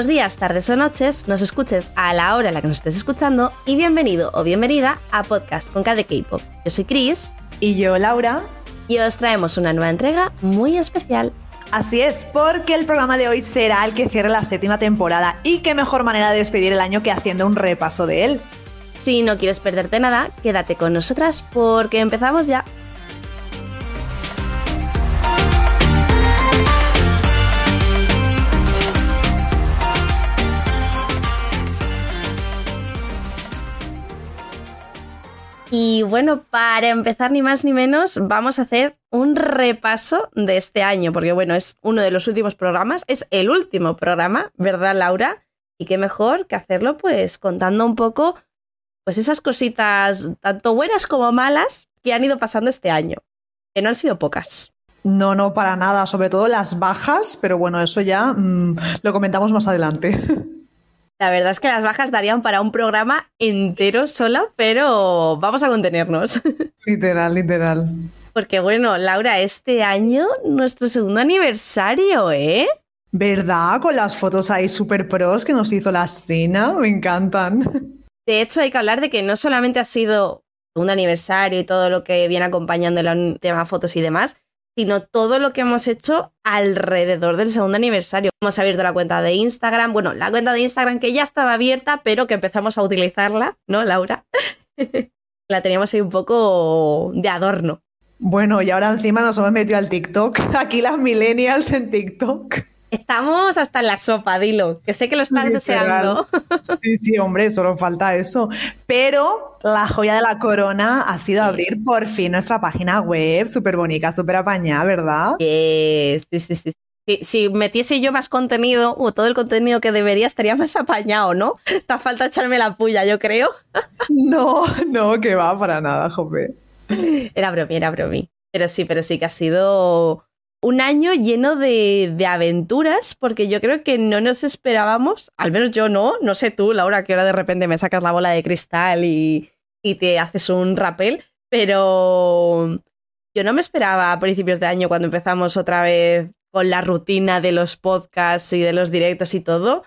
Buenos días, tardes o noches, nos escuches a la hora en la que nos estés escuchando y bienvenido o bienvenida a Podcast con KD K-Pop. Yo soy Chris. Y yo, Laura. Y os traemos una nueva entrega muy especial. Así es, porque el programa de hoy será el que cierre la séptima temporada y qué mejor manera de despedir el año que haciendo un repaso de él. Si no quieres perderte nada, quédate con nosotras porque empezamos ya. Y bueno, para empezar ni más ni menos, vamos a hacer un repaso de este año, porque bueno, es uno de los últimos programas, es el último programa, ¿verdad, Laura? Y qué mejor que hacerlo pues contando un poco pues esas cositas, tanto buenas como malas, que han ido pasando este año, que no han sido pocas. No, no, para nada, sobre todo las bajas, pero bueno, eso ya mmm, lo comentamos más adelante. La verdad es que las bajas darían para un programa entero sola, pero vamos a contenernos. Literal, literal. Porque bueno, Laura, este año nuestro segundo aniversario, ¿eh? ¿Verdad? Con las fotos ahí super pros que nos hizo la Sina, me encantan. De hecho, hay que hablar de que no solamente ha sido un aniversario y todo lo que viene acompañando el tema fotos y demás, sino todo lo que hemos hecho alrededor del segundo aniversario. Hemos abierto la cuenta de Instagram, bueno, la cuenta de Instagram que ya estaba abierta, pero que empezamos a utilizarla, ¿no, Laura? la teníamos ahí un poco de adorno. Bueno, y ahora encima nos hemos metido al TikTok. Aquí las millennials en TikTok. Estamos hasta en la sopa, dilo, que sé que lo estás Literal. deseando. Sí, sí, hombre, solo falta eso. Pero la joya de la corona ha sido abrir por fin nuestra página web, súper bonita, súper apañada, ¿verdad? Sí, sí, sí, sí. Si, si, metiese yo más contenido, o todo el contenido que debería, estaría más apañado, ¿no? Te falta echarme la puya, yo creo. No, no, que va para nada, jope. Era bromi, era bromi. Pero sí, pero sí que ha sido un año lleno de, de, aventuras, porque yo creo que no nos esperábamos, al menos yo no, no sé tú, Laura, que ahora de repente me sacas la bola de cristal y, y te haces un rapel, pero yo no me esperaba a principios de año cuando empezamos otra vez con la rutina de los podcasts y de los directos y todo,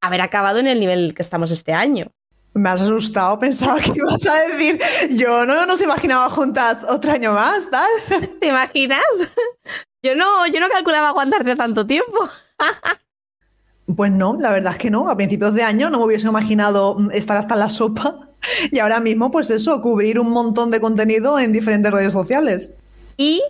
haber acabado en el nivel que estamos este año. Me has asustado, pensaba que ibas a decir, yo no nos imaginaba juntas otro año más, tal. ¿Te imaginas? Yo no, yo no calculaba aguantarte tanto tiempo. Pues no, la verdad es que no. A principios de año no me hubiese imaginado estar hasta la sopa y ahora mismo, pues eso, cubrir un montón de contenido en diferentes redes sociales. Y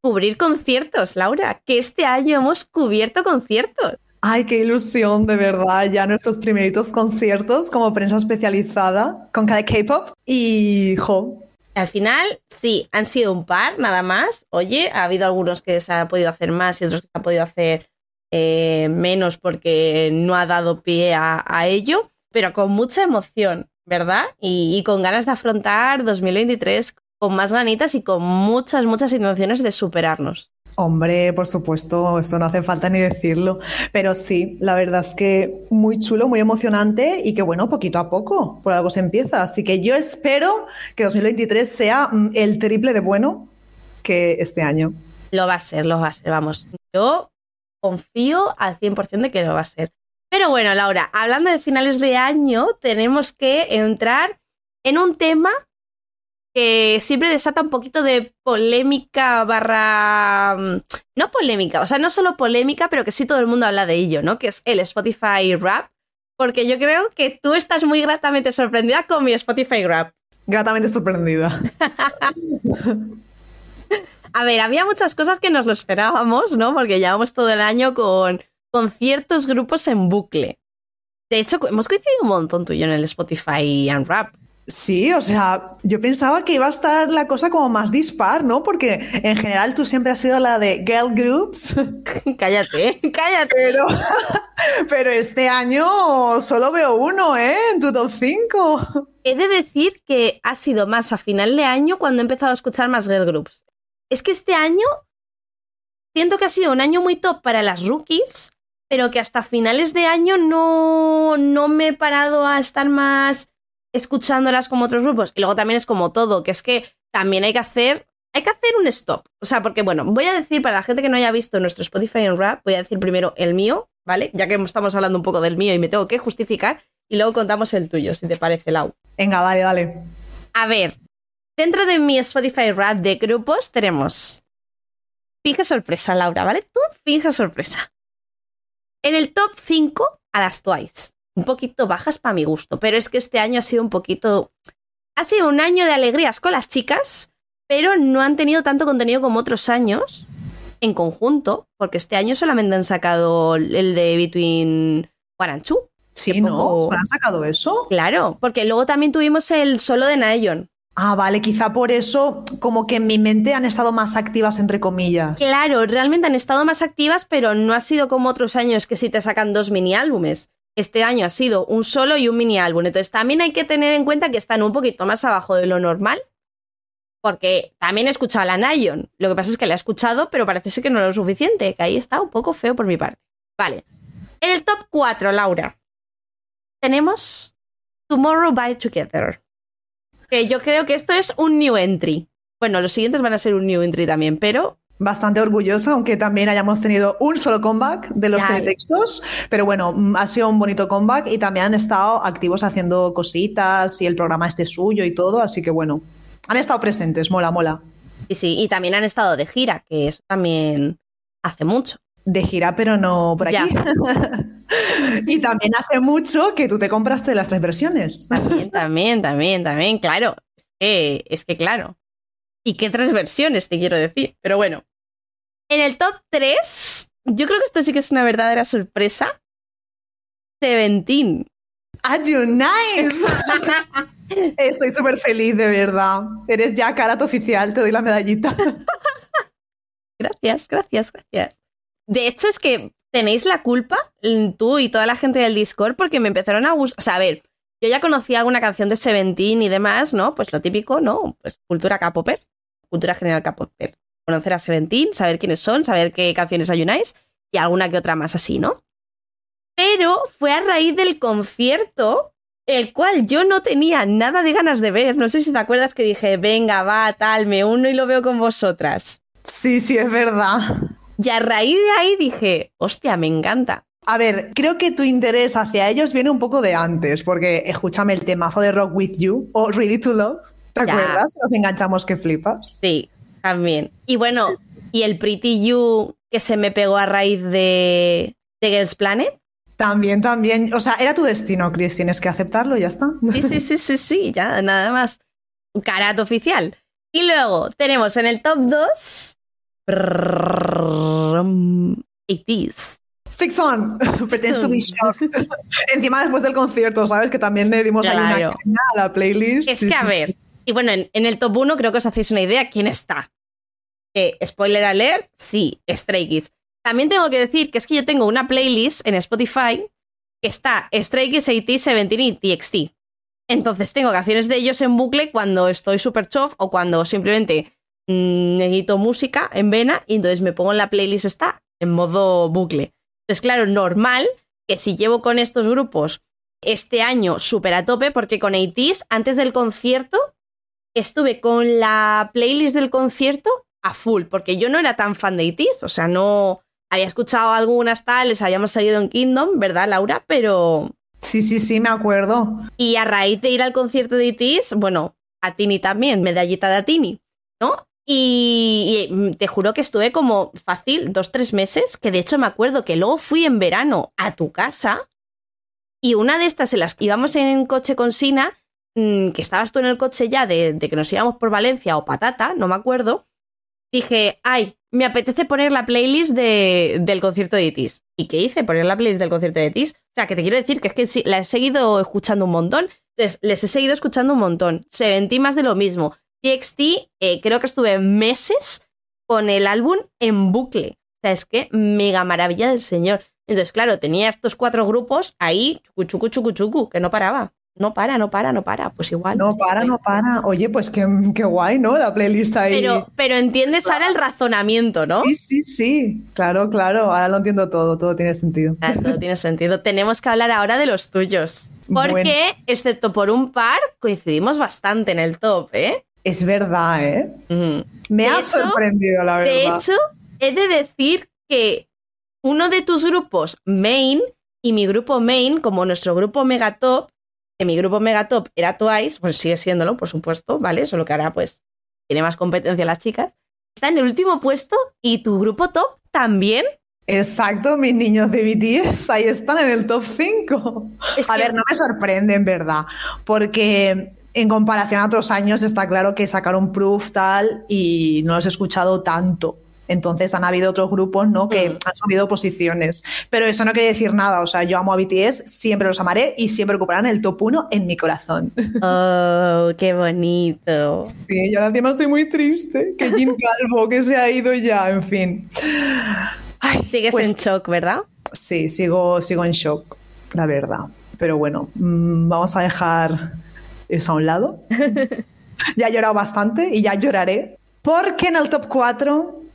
cubrir conciertos, Laura, que este año hemos cubierto conciertos. Ay, qué ilusión, de verdad. Ya nuestros primeritos conciertos como prensa especializada con cada K-pop. Y, jo, al final, sí, han sido un par, nada más. Oye, ha habido algunos que se ha podido hacer más y otros que se ha podido hacer eh, menos porque no ha dado pie a, ello, pero con mucha emoción, ¿verdad? Y, y con ganas de afrontar 2023 con más ganitas y con muchas, muchas intenciones de superarnos. Hombre, por supuesto, eso no hace falta ni decirlo. Pero sí, la verdad es que muy chulo, muy emocionante y que bueno, poquito a poco, por algo se empieza. Así que yo espero que 2023 sea mm, el triple de bueno que este año. Lo va a ser, lo va a ser, vamos. Yo confío al 100% de que lo va a ser. Pero bueno, Laura, hablando de finales de año, tenemos que entrar en un tema que siempre desata un poquito de polémica barra... mm, No polémica, o sea, no solo polémica, pero que sí todo el mundo habla de ello, ¿no? Que es el Spotify Rap. Porque yo creo que tú estás muy gratamente sorprendida con mi Spotify Rap. Gratamente sorprendida. A ver, había muchas cosas que nos lo esperábamos, ¿no? Porque llevamos todo el año con, con ciertos grupos en bucle. De hecho, hemos coincidido un montón tú y yo en el Spotify Unwrap. Sí, o sea, yo pensaba que iba a estar la cosa como más dispar, ¿no? Porque en general tú siempre has sido la de girl groups. cállate, cállate. Pero, pero este año solo veo uno, ¿eh? En tu top 5. He de decir que ha sido más a final de año cuando he empezado a escuchar más girl groups. Es que este año siento que ha sido un año muy top para las rookies, pero que hasta finales de año no, no me he parado a estar más escuchándolas como otros grupos. Y luego también es como todo, que es que también hay que hacer, hay que hacer un stop. O sea, porque bueno, voy a decir para la gente que no haya visto nuestro Spotify en rap, voy a decir primero el mío, ¿vale? Ya que estamos hablando un poco del mío y me tengo que justificar, y luego contamos el tuyo, si te parece, Lau. Venga, vale, dale. A ver, dentro de mi Spotify Rap de grupos tenemos. Fija sorpresa, Laura, ¿vale? Tú fija sorpresa. En el top 5 a las Twice. Un poquito bajas para mi gusto, pero es que este año ha sido un poquito. Ha sido un año de alegrías con las chicas, pero no han tenido tanto contenido como otros años en conjunto, porque este año solamente han sacado el de Between Two. Sí, ¿no? ¿Han sacado eso? Claro, porque luego también tuvimos el solo de Nayon. Ah, vale, quizá por eso como que en mi mente han estado más activas, entre comillas. Claro, realmente han estado más activas, pero no ha sido como otros años que sí te sacan dos mini álbumes. Este año ha sido un solo y un mini álbum. Entonces también hay que tener en cuenta que están un poquito más abajo de lo normal. Porque también he escuchado a la Nayon. Lo que pasa es que la he escuchado, pero parece ser que no lo suficiente. Que ahí está un poco feo por mi parte. Vale. En el top 4, Laura, tenemos Tomorrow by Together que yo creo que esto es un new entry. Bueno, los siguientes van a ser un new entry también, pero bastante orgullosa, aunque también hayamos tenido un solo comeback de los teletextos, pero bueno, mm, ha sido un bonito comeback y también han estado activos haciendo cositas y el programa este suyo y todo, así que bueno, han estado presentes, mola, mola. Y sí, y también han estado de gira, que eso también hace mucho. De gira, pero no por aquí. y también hace mucho que tú te compraste las tres versiones. También, también, también, también, claro. es que claro. ¿Y qué tres versiones te quiero decir? Pero bueno. En el top 3, yo creo que esto sí que es una verdadera sorpresa. Seventeen. ¡Ah, you nice! Estoy súper feliz, de verdad. Eres ya Karat oficial, te doy la medallita. gracias, gracias, gracias. De hecho, es que tenéis la culpa, mm, tú y toda la gente del Discord, porque me empezaron a gustar. O sea, a ver, yo ya conocía alguna canción de Seventeen y demás, ¿no? Pues lo típico, ¿no? Pues cultura K-popper, cultura general K-popper. Conocer a Seventeen, saber quiénes son, saber qué canciones ayunáis y alguna que otra más así, ¿no? Pero fue a raíz del concierto, el cual yo no tenía nada de ganas de ver. No sé si te acuerdas que dije, venga, va, tal, me uno y lo veo con vosotras. Sí, sí, es verdad. Y a raíz de ahí dije, hostia, me encanta. A ver, creo que tu interés hacia ellos viene un poco de antes, porque escúchame el temazo de Rock With You o Ready to Love. ¿Te acuerdas? Nos enganchamos que flipas. Sí, también. Y bueno, y el Pretty You que se me pegó a raíz de, de Girls Planet. También, también. O sea, era tu destino, Chris. Tienes que aceptarlo, ya está. Sí, sí, sí, sí, sí, ya, nada más. Un Carat oficial. Y luego tenemos en el top 2 80s. Six on, pretends to be shocked. Encima después del concierto, ¿sabes? Que también le dimos ahí una a la playlist. Es que, a ver, y bueno, en, el top 1 creo que os hacéis una idea quién está. Eh, spoiler alert, sí, Stray Kids. También tengo que decir que es que yo tengo una playlist en Spotify que está Stray Kids, 80 Seventeen y TXT. Entonces tengo canciones de ellos en bucle cuando estoy súper chof o cuando simplemente Mm, necesito música en vena y entonces me pongo en la playlist esta en modo bucle. Entonces, claro, normal que si llevo con estos grupos este año súper a tope, porque con ATs, antes del concierto, estuve con la playlist del concierto a full, porque yo no era tan fan de ATs, o sea, no había escuchado algunas tales, habíamos salido en Kingdom, ¿verdad, Laura? Pero... Sí, sí, sí, me acuerdo. Y a raíz de ir al concierto de ATs, bueno, a Tini también, medallita de Tini, ¿no? Y, mm, te juro que estuve como fácil dos, tres meses, que de hecho me acuerdo que luego fui en verano a tu casa y una de estas en las que íbamos en coche con Sina, mm, que estabas tú en el coche ya de, que nos íbamos por Valencia o Patata, no me acuerdo, dije, ay, me apetece poner la playlist de, del concierto de Itis. ¿Y qué hice? Poner la playlist del concierto de Itis. O sea, que te quiero decir que es que la he seguido escuchando un montón. Entonces, les he seguido escuchando un montón. Se ventí más de lo mismo. TXT, eh, creo que estuve meses con el álbum en bucle. O sea, es que mega maravilla del señor. Entonces, claro, tenía estos cuatro grupos ahí, chucu, chucu, chucu, que no paraba. No para, no para, no para. Pues igual. No para, no para. Oye, pues qué, qué guay, ¿no? La playlist ahí. Pero, pero entiendes ahora el razonamiento, ¿no? Sí, sí, sí. Claro, claro. Ahora lo entiendo todo. Todo tiene sentido. todo tiene sentido. Tenemos que hablar ahora de los tuyos. Porque, excepto por un par, coincidimos bastante en el top, ¿eh? Es verdad, ¿eh? Me ha sorprendido, la verdad. De hecho, he de decir que uno de tus grupos main y mi grupo main, como nuestro grupo megatop, que mi grupo megatop era Twice, pues sigue siéndolo, por supuesto, ¿vale? Solo que ahora pues tiene más competencia las chicas. Está en el último puesto y tu grupo top también. Exacto, mis niños de BTS ahí están en el top 5. a ver, no me sorprende en verdad, porque en comparación a otros años está claro que sacaron Proof tal y no los he escuchado tanto. Entonces han habido otros grupos ¿no? que mm. han subido posiciones. Pero eso no quiere decir nada. O sea, yo amo a BTS, siempre los amaré y siempre ocuparán el top 1 en mi corazón. Oh, qué bonito. Sí, yo encima estoy muy triste. Que Jim Calvo, que se ha ido ya, en fin. Sigues pues en shock, ¿verdad? Sí, sigo, sigo en shock, la verdad. Pero bueno, mm, vamos a dejar eso a un lado. ya he llorado bastante y ya lloraré. Porque en el top 4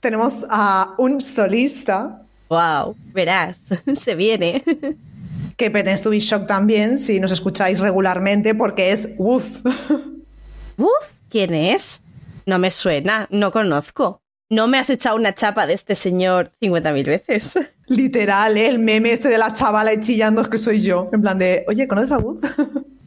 tenemos a un solista. Wow, verás, se viene. que pretends to be shock también si nos escucháis regularmente porque es Woof. ¿Woof? ¿Quién es? No me suena, no conozco. No me has echado una chapa de este señor 50.000 veces. Literal, ¿eh? el meme este de la chavala chillando es que soy yo. En plan de, oye, ¿conoces a Woof?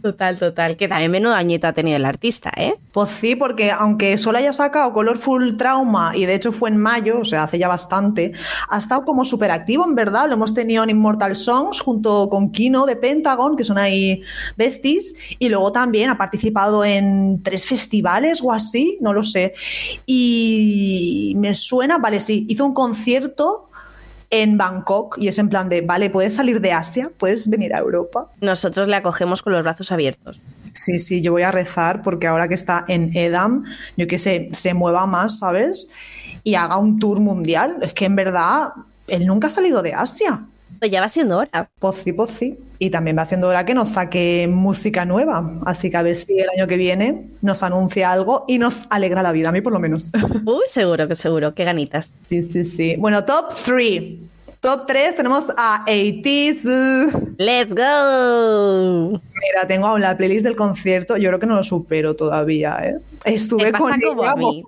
Total, total. Que también menudo añito ha tenido el artista, ¿eh? Pues sí, porque aunque solo haya sacado Colorful Trauma, y de hecho fue en mayo, o sea, hace ya bastante, ha estado como súper activo, en verdad. Lo hemos tenido en Immortal Songs junto con Kino de Pentagon, que son ahí besties, y luego también ha participado en tres festivales o así, no lo sé. Y me suena, vale, sí, hizo un concierto en Bangkok y es en plan de, vale, puedes salir de Asia, puedes venir a Europa. Nosotros le acogemos con los brazos abiertos. Sí, sí, yo voy a rezar porque ahora que está en Edam, yo que sé, se mueva más, ¿sabes? Y haga un tour mundial. Es que en verdad, él nunca ha salido de Asia. Pues ya va siendo hora. Pues sí, pues sí. Y también va siendo hora que nos saque música nueva. Así que a ver si el año que viene nos anuncia algo y nos alegra la vida, a mí por lo menos. Uy, seguro que seguro. Qué ganitas. Sí, sí, sí. Bueno, top 3. Top 3 tenemos a 80 ¡Let's go! Mira, tengo aún la playlist del concierto. Yo creo que no lo supero todavía, ¿eh? Estuve con ella como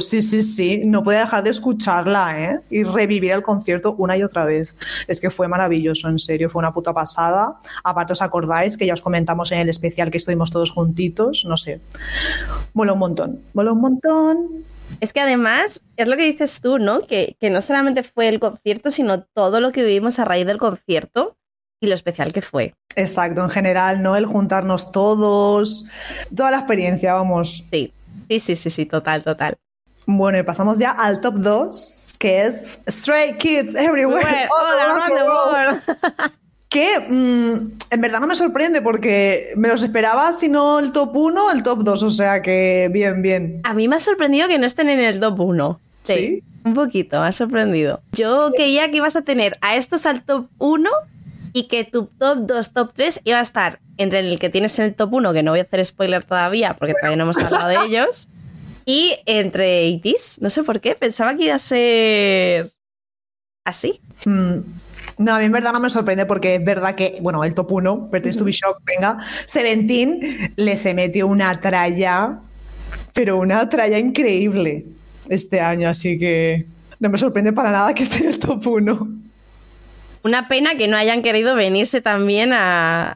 Sí, sí, sí. No pude dejar de escucharla, ¿eh? Y revivir el concierto una y otra vez. Es que fue maravilloso, en serio. Fue una puta pasada. Aparte, ¿os acordáis que ya os comentamos en el especial que estuvimos todos juntitos? No sé. Mola un montón. Mola un montón. Es que además, es lo que dices tú, ¿no? Que, que, no solamente fue el concierto, sino todo lo que vivimos a raíz del concierto y lo especial que fue. Exacto, en general, ¿no? El juntarnos todos, toda la experiencia, vamos. Sí, sí, sí, sí, sí, total, total. Bueno, y pasamos ya al top 2, que es Stray Kids Everywhere. que mm, en verdad no me sorprende porque me los esperaba, si no el top 1, el top 2, o sea que bien, bien. A mí me ha sorprendido que no estén en el top 1. Sí. Un poquito, me ha sorprendido. Yo creía que ibas a tener a estos al top 1 y que tu top 2, top 3 iba a estar entre el que tienes en el top 1, que no voy a hacer spoiler todavía porque todavía no hemos hablado de ellos, y entre 80s. No sé por qué, pensaba que iba a ser así. Hmm. No, a mí en verdad no me sorprende porque es verdad que, bueno, el top 1, Pretends to be Shock, venga, Seventeen le se metió una tralla, pero una tralla increíble este año, así que no me sorprende para nada que esté en el top 1. Una pena que no hayan querido venirse también a,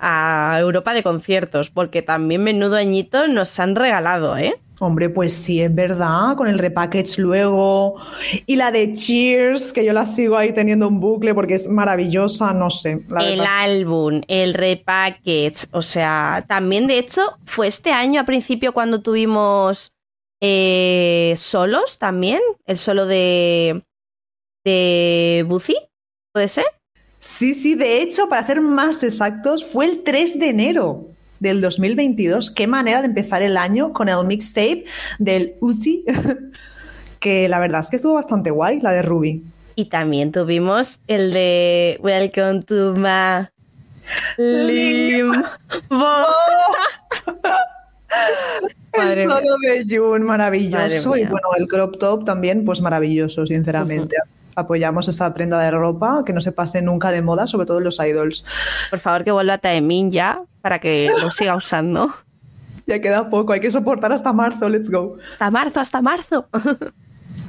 a Europa de conciertos, porque también menudo añito nos han regalado, ¿eh? Hombre, pues sí, es verdad, con el repackage luego. Y la de Cheers, que yo la sigo ahí teniendo un bucle porque es maravillosa, no sé. el álbum, el repackage, o sea, también de hecho fue este año a principio cuando tuvimos eh, solos también, el solo de, de Buzi, ¿puede ser? Sí, sí, de hecho, para ser más exactos, fue el 3 de enero del 2022. Qué manera de empezar el año con el mixtape del Uzi, que la verdad es que estuvo bastante guay, la de Ruby. Y también tuvimos el de Welcome to my Limbo. el solo de June, maravilloso. Y bueno, el crop top también, pues maravilloso, sinceramente apoyamos esta prenda de ropa, que no se pase nunca de moda, sobre todo en los idols. Por favor, que vuelva a Taemin ya, para que lo siga usando. ya queda poco, hay que soportar hasta marzo, let's go. Hasta marzo, hasta marzo.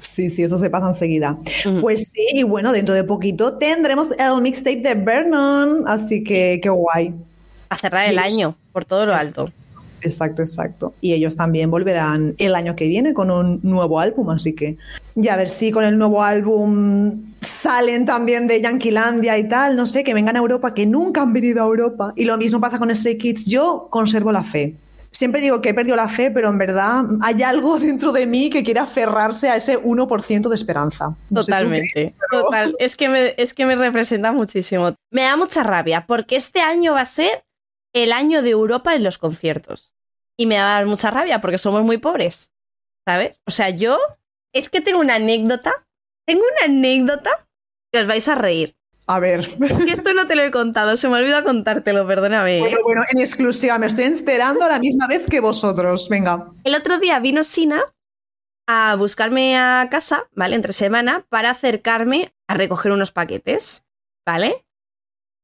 Sí, sí, eso se pasa enseguida. Pues sí, y bueno, dentro de poquito tendremos el mixtape de Vernon, así que qué guay. A cerrar el año, por todo lo Es- alto. Exacto, exacto. Y ellos también volverán el año que viene con un nuevo álbum, así que ya a ver si con el nuevo álbum salen también de Yanquilandia y tal, no sé, que vengan a Europa, que nunca han venido a Europa. Y lo mismo pasa con Stray Kids. Yo conservo la fe. Siempre digo que he perdido la fe, pero en verdad hay algo dentro de mí que quiere aferrarse a ese 1% de esperanza. No Totalmente. crees, pero- Total. Es que, me, es que me representa muchísimo. Me da mucha rabia porque este año va a ser el año de Europa en los conciertos. Y me va a dar mucha rabia porque somos muy pobres. ¿Sabes? O sea, yo es que tengo una anécdota. Tengo una anécdota que os vais a reír. A ver. Es que esto no te lo he contado, se me ha olvidado contártelo, perdóname. Bueno, bueno, en exclusiva, me estoy enterando a la misma vez que vosotros. Venga. El otro día vino Sina a buscarme a casa, ¿vale? Entre semana, para acercarme a recoger unos paquetes, ¿vale?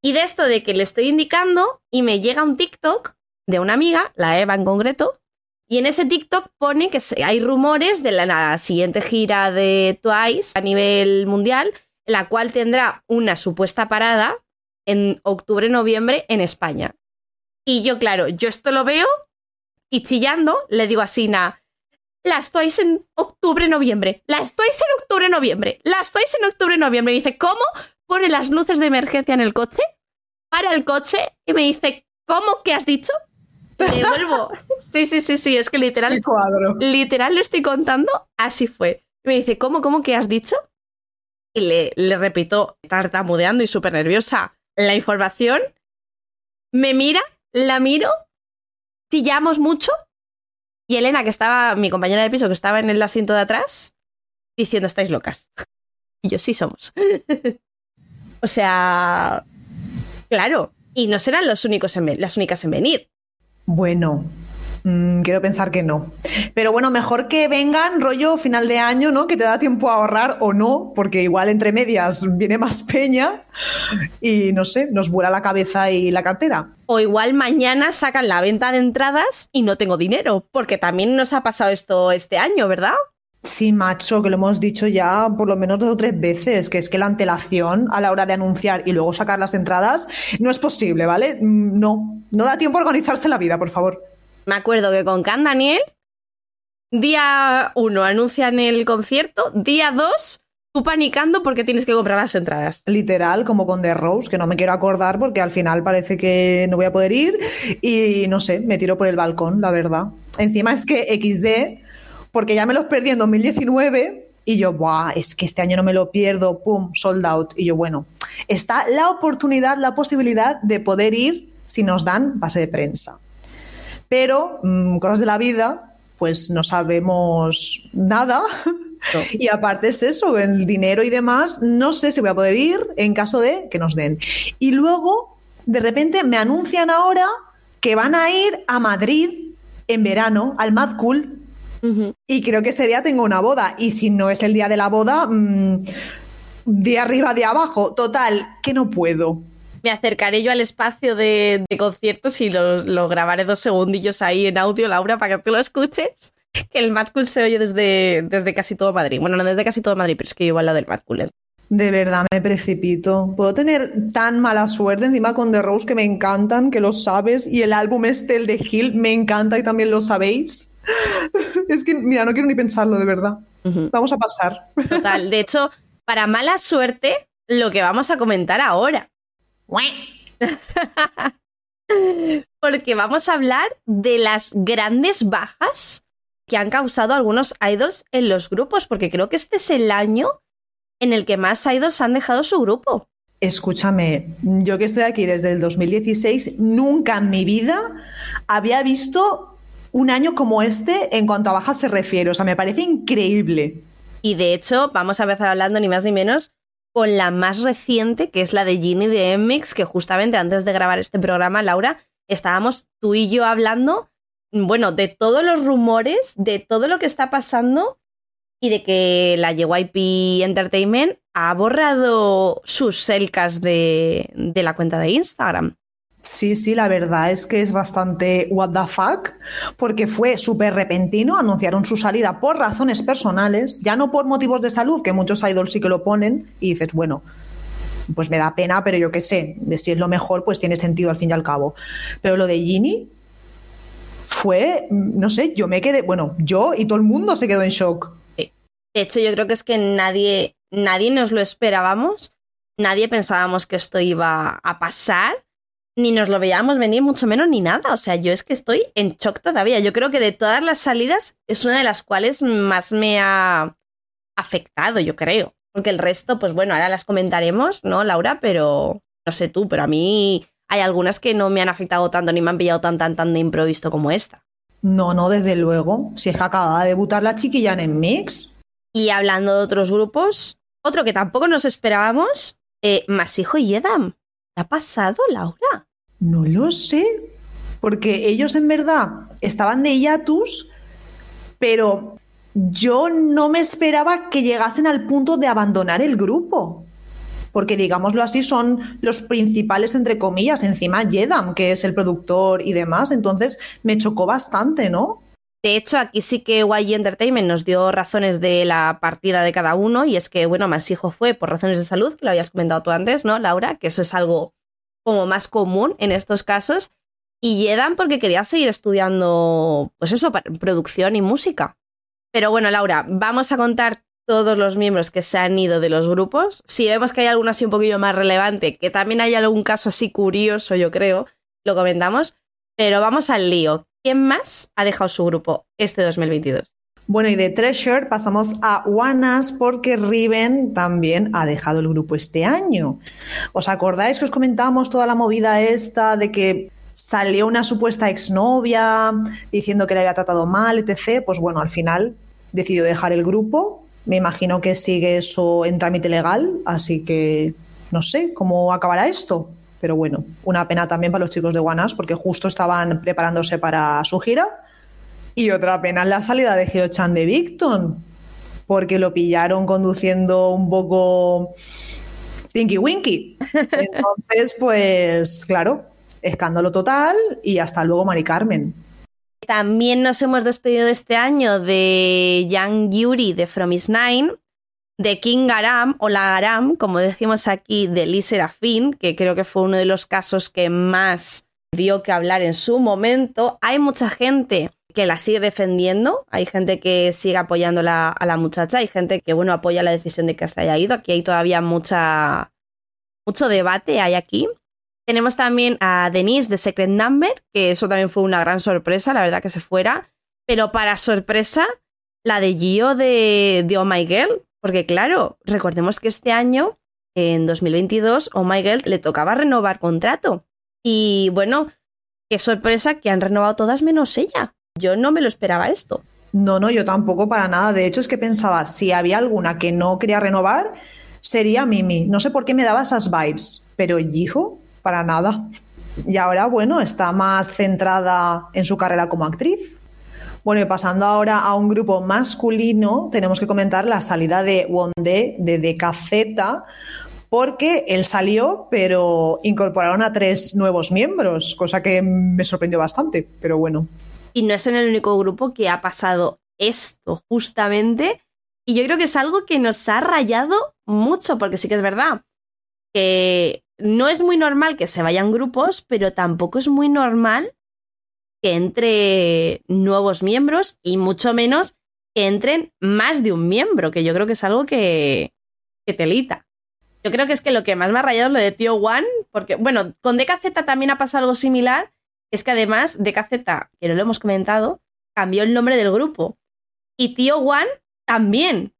Y de esto de que le estoy indicando y me llega un TikTok de una amiga, la Eva en concreto, y en ese TikTok pone que hay rumores de la, siguiente gira de Twice a nivel mundial, la cual tendrá una supuesta parada en octubre-noviembre en España. Y yo, claro, yo esto lo veo y chillando le digo a Sina, la Twice en octubre-noviembre, la Twice en octubre-noviembre, la Twice en octubre-noviembre. Y dice, ¿cómo? Pone las luces de emergencia en el coche, para el coche y me dice, ¿cómo que has dicho? Y le vuelvo. Sí, sí, sí, sí, es que literal cuadro. literal lo estoy contando, así fue. Y me dice, ¿cómo, cómo que has dicho? Y le, le repito, tartamudeando y súper nerviosa, la información. Me mira, la miro, chillamos mucho. Y Elena, que estaba, mi compañera de piso, que estaba en el asiento de atrás, diciendo, estáis locas. Y yo, sí somos. o sea, claro. Y no serán los únicos en las únicas en venir. Bueno, mm, quiero pensar que no. Pero bueno, mejor que vengan rollo final de año, ¿no? Que te da tiempo a ahorrar o no, porque igual entre medias viene más peña y no sé, nos vuela la cabeza y la cartera. O igual mañana sacan la venta de entradas y no tengo dinero, porque también nos ha pasado esto este año, ¿verdad? Sí, macho, que lo hemos dicho ya por lo menos dos o tres veces, que es que la antelación a la hora de anunciar y luego sacar las entradas no es posible, ¿vale? Mm, No, no da tiempo a organizarse la vida, por favor. Me acuerdo que con Can Daniel, día uno anuncian el concierto, día dos tú panicando porque tienes que comprar las entradas. Literal, como con The Rose, que no me quiero acordar porque al final parece que no voy a poder ir y no sé, me tiro por el balcón, la verdad. Encima es que XD, porque ya me los perdí en 2019 y yo, Buah, es que este año no me lo pierdo, pum, sold out. Y yo, bueno, está la oportunidad, la posibilidad de poder ir si nos dan base de prensa. Pero, mm, cosas de la vida, pues no sabemos nada. No. Y aparte es eso, el dinero y demás, no sé si voy a poder ir en caso de que nos den. Y luego, de repente, me anuncian ahora que van a ir a Madrid en verano, al Mad Cool, Y creo que ese día tengo una boda. Y si no es el día de la boda, mm, de arriba, de abajo. Total, que no puedo. Me acercaré yo al espacio de, de conciertos y lo, lo grabaré dos segundillos ahí en audio, Laura, para que tú lo escuches. Que el Mad Cool se oye desde, desde casi todo Madrid. Bueno, no desde casi todo Madrid, pero es que igual la del Mad Cool. De verdad, me precipito. Puedo tener tan mala suerte encima con The Rose que me encantan, que lo sabes, y el álbum este, el de Hill, me encanta y también lo sabéis. Es que, mira, no quiero ni pensarlo, de verdad. Vamos a pasar. Total. De hecho, para mala suerte, lo que vamos a comentar ahora. Porque vamos a hablar de las grandes bajas que han causado algunos idols en los grupos, porque creo que este es el año en el que más idols han dejado su grupo. Escúchame, yo que estoy aquí desde el 2016, nunca en mi vida había visto un año como este en cuanto a bajas se refiere. O sea, me parece increíble. Y de hecho, vamos a empezar hablando ni más ni menos con la más reciente, que es la de Ginny de Mx, que justamente antes de grabar este programa, Laura, estábamos tú y yo hablando, bueno, de todos los rumores, de todo lo que está pasando y de que la JYP Entertainment ha borrado sus selcas de la cuenta de Instagram. Sí, sí, la verdad es que es bastante what the fuck, porque fue súper repentino, anunciaron su salida por razones personales, ya no por motivos de salud, que muchos idols sí que lo ponen, y dices, bueno, pues me da pena, pero yo qué sé, si es lo mejor, pues tiene sentido al fin y al cabo. Pero lo de Ginny fue, no sé, yo me quedé, bueno, yo y todo el mundo se quedó en shock. De hecho, yo creo que es que nadie, nadie nos lo esperábamos, nadie pensábamos que esto iba a pasar ni nos lo veíamos venir, mucho menos ni nada. O sea, yo es que estoy en shock todavía. Yo creo que de todas las salidas es una de las cuales más me ha afectado, yo creo. Porque el resto, pues bueno, ahora las comentaremos, ¿no, Laura? Pero no sé tú, pero a mí hay algunas que no me han afectado tanto ni me han pillado tan, tan, tan de improviso como esta. No, no, desde luego. Si es que acaba de debutar la chiquilla en Mix. Y hablando de otros grupos, otro que tampoco nos esperábamos, eh, Masijo y Edam. ¿Qué ha pasado, Laura? No lo sé, porque ellos en verdad estaban de hiatus, pero yo no me esperaba que llegasen al punto de abandonar el grupo. Porque digámoslo así, son los principales, entre comillas, encima Yedam, que es el productor y demás. Entonces me chocó bastante, ¿no? De hecho, aquí sí que YG Entertainment nos dio razones de la partida de cada uno, y es que, bueno, Masijo fue por razones de salud, que lo habías comentado tú antes, ¿no, Laura? Que eso es algo como más común en estos casos. Y Yedan porque quería seguir estudiando, pues eso, producción y música. Pero bueno, Laura, vamos a contar todos los miembros que se han ido de los grupos. Si vemos que hay alguno así un poquillo más relevante, que también hay algún caso así curioso, yo creo, lo comentamos. Pero vamos al lío. ¿Quién más ha dejado su grupo este 2022? Bueno, y de Treasure pasamos a Wanas porque Riven también ha dejado el grupo este año. ¿Os acordáis que os comentamos toda la movida esta de que salió una supuesta exnovia diciendo que le había tratado mal, etc.? Pues bueno, al final decidió dejar el grupo. Me imagino que sigue eso en trámite legal, así que no sé cómo acabará esto. Pero bueno, una pena también para los chicos de Wanas porque justo estaban preparándose para su gira. Y otra pena la salida de Geochan de Victon, porque lo pillaron conduciendo un poco Tinky Winky. Entonces, pues claro, escándalo total y hasta luego, Mari Carmen. También nos hemos despedido este año de Yang Yuri de From Is Nine, de King Garam o la Garam, como decimos aquí, de Lee Serafin, que creo que fue uno de los casos que más dio que hablar en su momento. Hay mucha gente que la sigue defendiendo, hay gente que sigue apoyando a la muchacha, hay gente que, bueno, apoya la decisión de que se haya ido. Aquí hay todavía mucha, mucho debate, hay aquí. Tenemos también a Denise de Secret Number, que eso también fue una gran sorpresa, la verdad que se fuera. Pero para sorpresa, la de Gio de, de Oh My Girl, porque claro, recordemos que este año, en 2022, Oh My Girl le tocaba renovar contrato. Y bueno, qué sorpresa que han renovado todas menos ella. Yo no me lo esperaba esto. No, no, yo tampoco para nada. De hecho, es que pensaba, si había alguna que no quería renovar, sería Mimi. No sé por qué me daba esas vibes, pero Jiho, para nada. Y ahora, bueno, está más centrada en su carrera como actriz. Bueno, y pasando ahora a un grupo masculino, tenemos que comentar la salida de Wonde de DKZ, porque él salió, pero incorporaron a tres nuevos miembros, cosa que me sorprendió bastante, pero bueno. Y no es en el único grupo que ha pasado esto, justamente. Y yo creo que es algo que nos ha rayado mucho, porque sí que es verdad que no es muy normal que se vayan grupos, pero tampoco es muy normal que entre nuevos miembros y mucho menos que entren más de un miembro, que yo creo que es algo que, que telita. Yo creo que es que lo que más me ha rayado es lo de Tío One, porque, bueno, con DKZ también ha pasado algo similar, es que además DKZ, que no lo hemos comentado, cambió el nombre del grupo. Y Tío One también.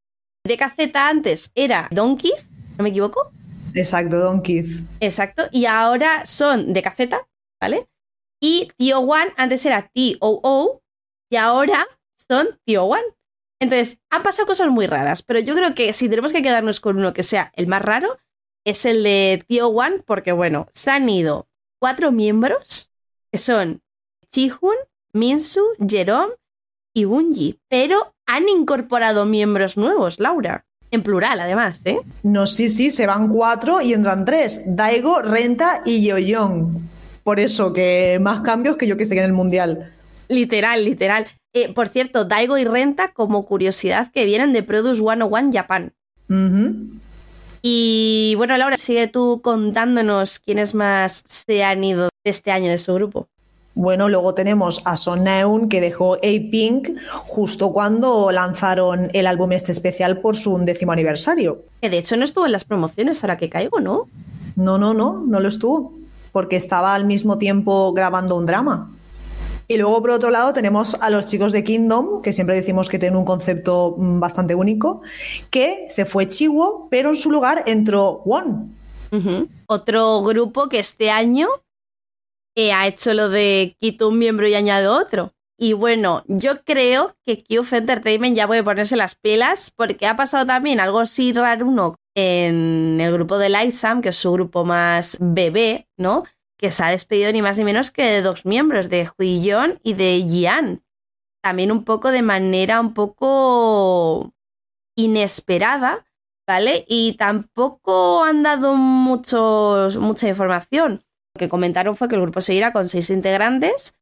DKZ antes era Don Keith, ¿no me equivoco? Exacto, Don Keith. Exacto, y ahora son DKZ, ¿vale? Y Tío One antes era T-O-O y ahora son Tío One. Entonces, han pasado cosas muy raras, pero yo creo que si tenemos que quedarnos con uno que sea el más raro, es el de Tío One, porque bueno, se han ido cuatro miembros, que son Chihun, Minsu, Jerome y Bunji, pero han incorporado miembros nuevos, Laura. En plural, además, ¿eh? No, sí, sí, se van cuatro y entran tres. Daigo, Renta y Yoyong. Por eso, que más cambios que yo que sé que en el Mundial. Literal, literal. Eh, por cierto, Daigo y Renta, como curiosidad, que vienen de Produce 101 Japan. Y bueno, Laura, sigue tú contándonos quiénes más se han ido de este año de su grupo. Bueno, luego tenemos a Son Neun que dejó A-Pink justo cuando lanzaron el álbum este especial por su undécimo aniversario. Que de hecho no estuvo en las promociones, ahora que caigo, ¿no? No, no, no, no lo estuvo, porque estaba al mismo tiempo grabando un drama. Y luego, por otro lado, tenemos a los chicos de Kingdom, que siempre decimos que tienen un concepto mm, bastante único, que se fue Chiwo, pero en su lugar entró One. Otro grupo que este año eh, ha hecho lo de quito un miembro y añado otro. Y bueno, yo creo que Cube Entertainment ya puede ponerse las pilas porque ha pasado también algo así raro uno en el grupo de Lightsam, que es su grupo más bebé, ¿no? Que se ha despedido ni más ni menos que de dos miembros, de Huiyon y de Jian. También un poco de manera un poco inesperada, ¿vale? Y tampoco han dado mucha información. Lo que comentaron fue que el grupo seguirá con seis integrantes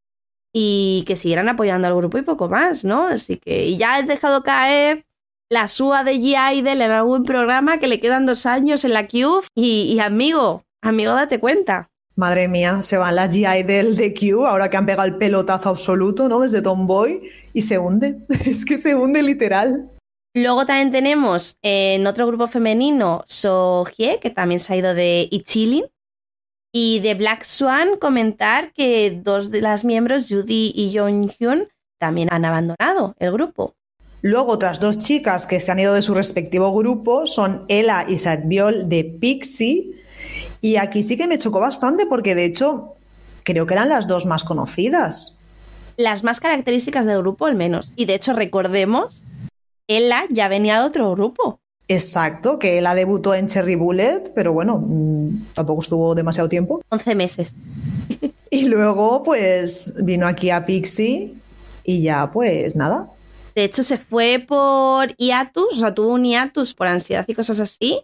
y que siguieran apoyando al grupo y poco más, ¿no? Así que y ya he dejado caer la SUA de G. Idol en algún programa que le quedan dos años en la Cube y, amigo, amigo, date cuenta. Madre mía, se van las G. Idol de Q ahora que han pegado el pelotazo absoluto, ¿no? Desde Tomboy y se hunde. es que se hunde literal. Luego también tenemos en otro grupo femenino Sohye, que también se ha ido de Ichilin. Y de Black Swan comentar que dos de las miembros, Judy y Jong Hyun, también han abandonado el grupo. Luego, otras dos chicas que se han ido de su respectivo grupo son Ella y Sadviol de Pixie. Y aquí sí que me chocó bastante porque, de hecho, creo que eran las dos más conocidas. Las más características del grupo, al menos. Y de hecho, recordemos, Ella ya venía de otro grupo. Exacto, que la debutó en Cherry Bullet, pero bueno, mm, tampoco estuvo demasiado tiempo. 11 meses. y luego, pues, vino aquí a Pixie y ya, pues, nada. De hecho, se fue por hiatus, o sea, tuvo un hiatus por ansiedad y cosas así.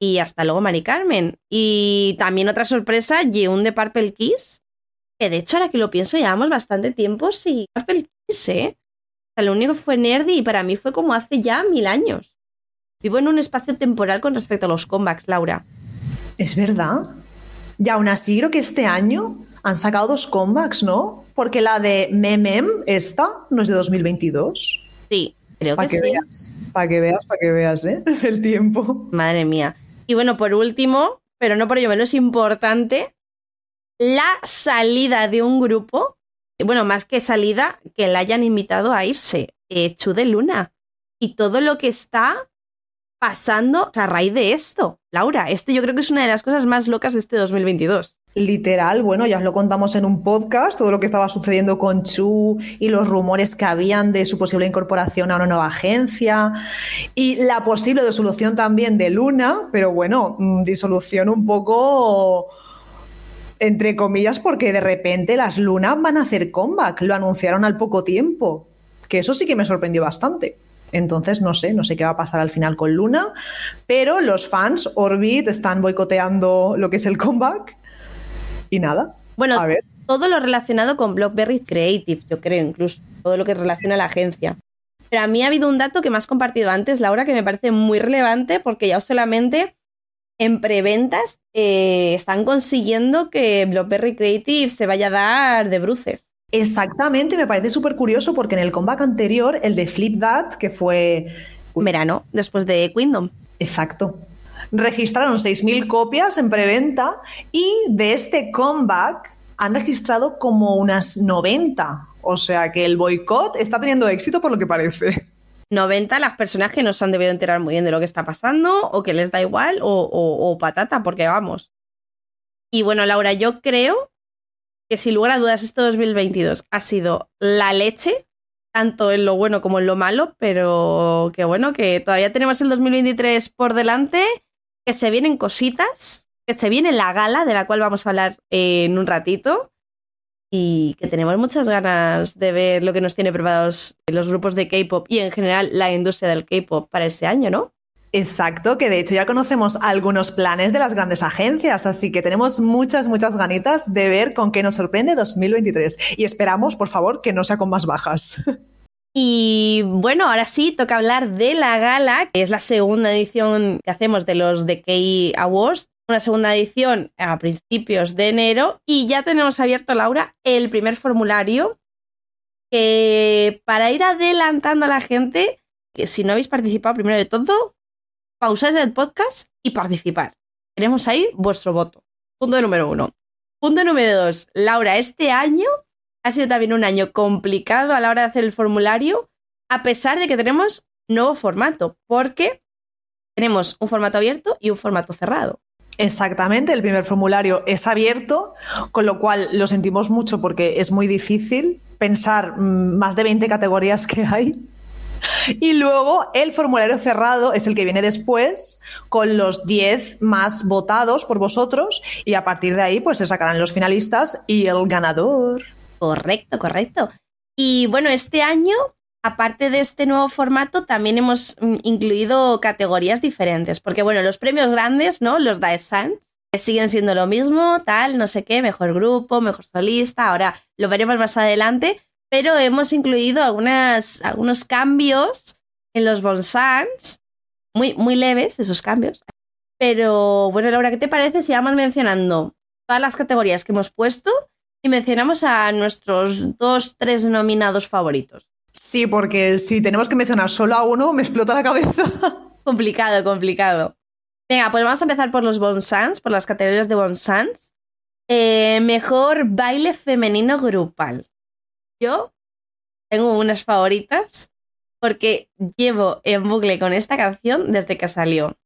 Y hasta luego, Mari Carmen. Y también otra sorpresa, Yeun de Purple Kiss. Que de hecho, ahora que lo pienso, llevamos bastante tiempo sin Purple Kiss, ¿eh? O sea, lo único fue Nerdy y para mí fue como hace ya mil años. Vivo en un espacio temporal con respecto a los comebacks, Laura. Es verdad. Y aún así creo que este año han sacado dos comebacks, ¿no? Porque la de Memem, esta, no es de 2022. Sí, creo que, sí. Veas, para que veas, para que veas, ¿eh? El tiempo. Madre mía. Y bueno, por último, pero no por ello menos importante, la salida de un grupo, bueno, más que salida, que la hayan invitado a irse, eh, Chu de Luna. Y todo lo que está pasando a raíz de esto. Laura, esto yo creo que es una de las cosas más locas de este 2022. Literal, bueno, ya os lo contamos en un podcast, todo lo que estaba sucediendo con Chu y los rumores que habían de su posible incorporación a una nueva agencia y la posible disolución también de Luna, pero bueno, mm, disolución un poco entre comillas porque de repente las Lunas van a hacer comeback, lo anunciaron al poco tiempo, que eso sí que me sorprendió bastante. Entonces, no sé, no sé qué va a pasar al final con Luna, pero los fans, Orbit, están boicoteando lo que es el comeback y nada. Bueno, todo lo relacionado con Blockberry Creative, yo creo, incluso todo lo que relaciona a la agencia. Pero a mí ha habido un dato que me has compartido antes, Laura, que me parece muy relevante porque ya solamente en preventas eh, están consiguiendo que Blockberry Creative se vaya a dar de bruces. Exactamente, me parece súper curioso porque en el comeback anterior, el de Flip That, que fue... Verano, después de Kingdom. Exacto. Registraron 6.000 copias en preventa y de este comeback han registrado como unas 90. O sea que el boicot está teniendo éxito por lo que parece. 90 las personas que no se han debido enterar muy bien de lo que está pasando o que les da igual o, o patata, porque vamos. Y bueno, Laura, yo creo que sin lugar a dudas este 2022 ha sido la leche, tanto en lo bueno como en lo malo, pero que bueno, que todavía tenemos el 2023 por delante, que se vienen cositas, que se viene la gala de la cual vamos a hablar en un ratito y que tenemos muchas ganas de ver lo que nos tiene preparados los grupos de K-pop y en general la industria del K-pop para este año, ¿no? Exacto, que de hecho ya conocemos algunos planes de las grandes agencias, así que tenemos muchas, muchas ganitas de ver con qué nos sorprende 2023 y esperamos, por favor, que no sea con más bajas. Y bueno, ahora sí, toca hablar de la gala, que es la segunda edición que hacemos de los K Awards, una segunda edición a principios de enero. Y ya tenemos abierto, Laura, el primer formulario que para ir adelantando a la gente, que si no habéis participado primero de todo, pausar el podcast y participar. Tenemos ahí vuestro voto. Punto número uno. Punto número dos. Laura, este año ha sido también un año complicado a la hora de hacer el formulario, a pesar de que tenemos nuevo formato, porque tenemos un formato abierto y un formato cerrado. Exactamente, el primer formulario es abierto, con lo cual lo sentimos mucho porque es muy difícil pensar mm, más de 20 categorías que hay. Y luego el formulario cerrado es el que viene después con los 10 más votados por vosotros y a partir de ahí pues se sacarán los finalistas y el ganador. Correcto, correcto. Y bueno, este año, aparte de este nuevo formato, también hemos mm, incluido categorías diferentes, porque bueno, los premios grandes, ¿no? Los Daesans, siguen siendo lo mismo, tal, no sé qué, mejor grupo, mejor solista, ahora lo veremos más adelante, pero hemos incluido algunas, algunos cambios en los Bonsans, muy, muy leves esos cambios. Pero bueno, Laura, ¿qué te parece si vamos mencionando todas las categorías que hemos puesto y mencionamos a nuestros dos, tres nominados favoritos. Sí, porque si tenemos que mencionar solo a uno, me explota la cabeza. complicado, complicado. Venga, pues vamos a empezar por los Bonsans, por las categorías de Bonsans. Eh, mejor baile femenino grupal. Yo tengo unas favoritas porque llevo en bucle con esta canción desde que salió.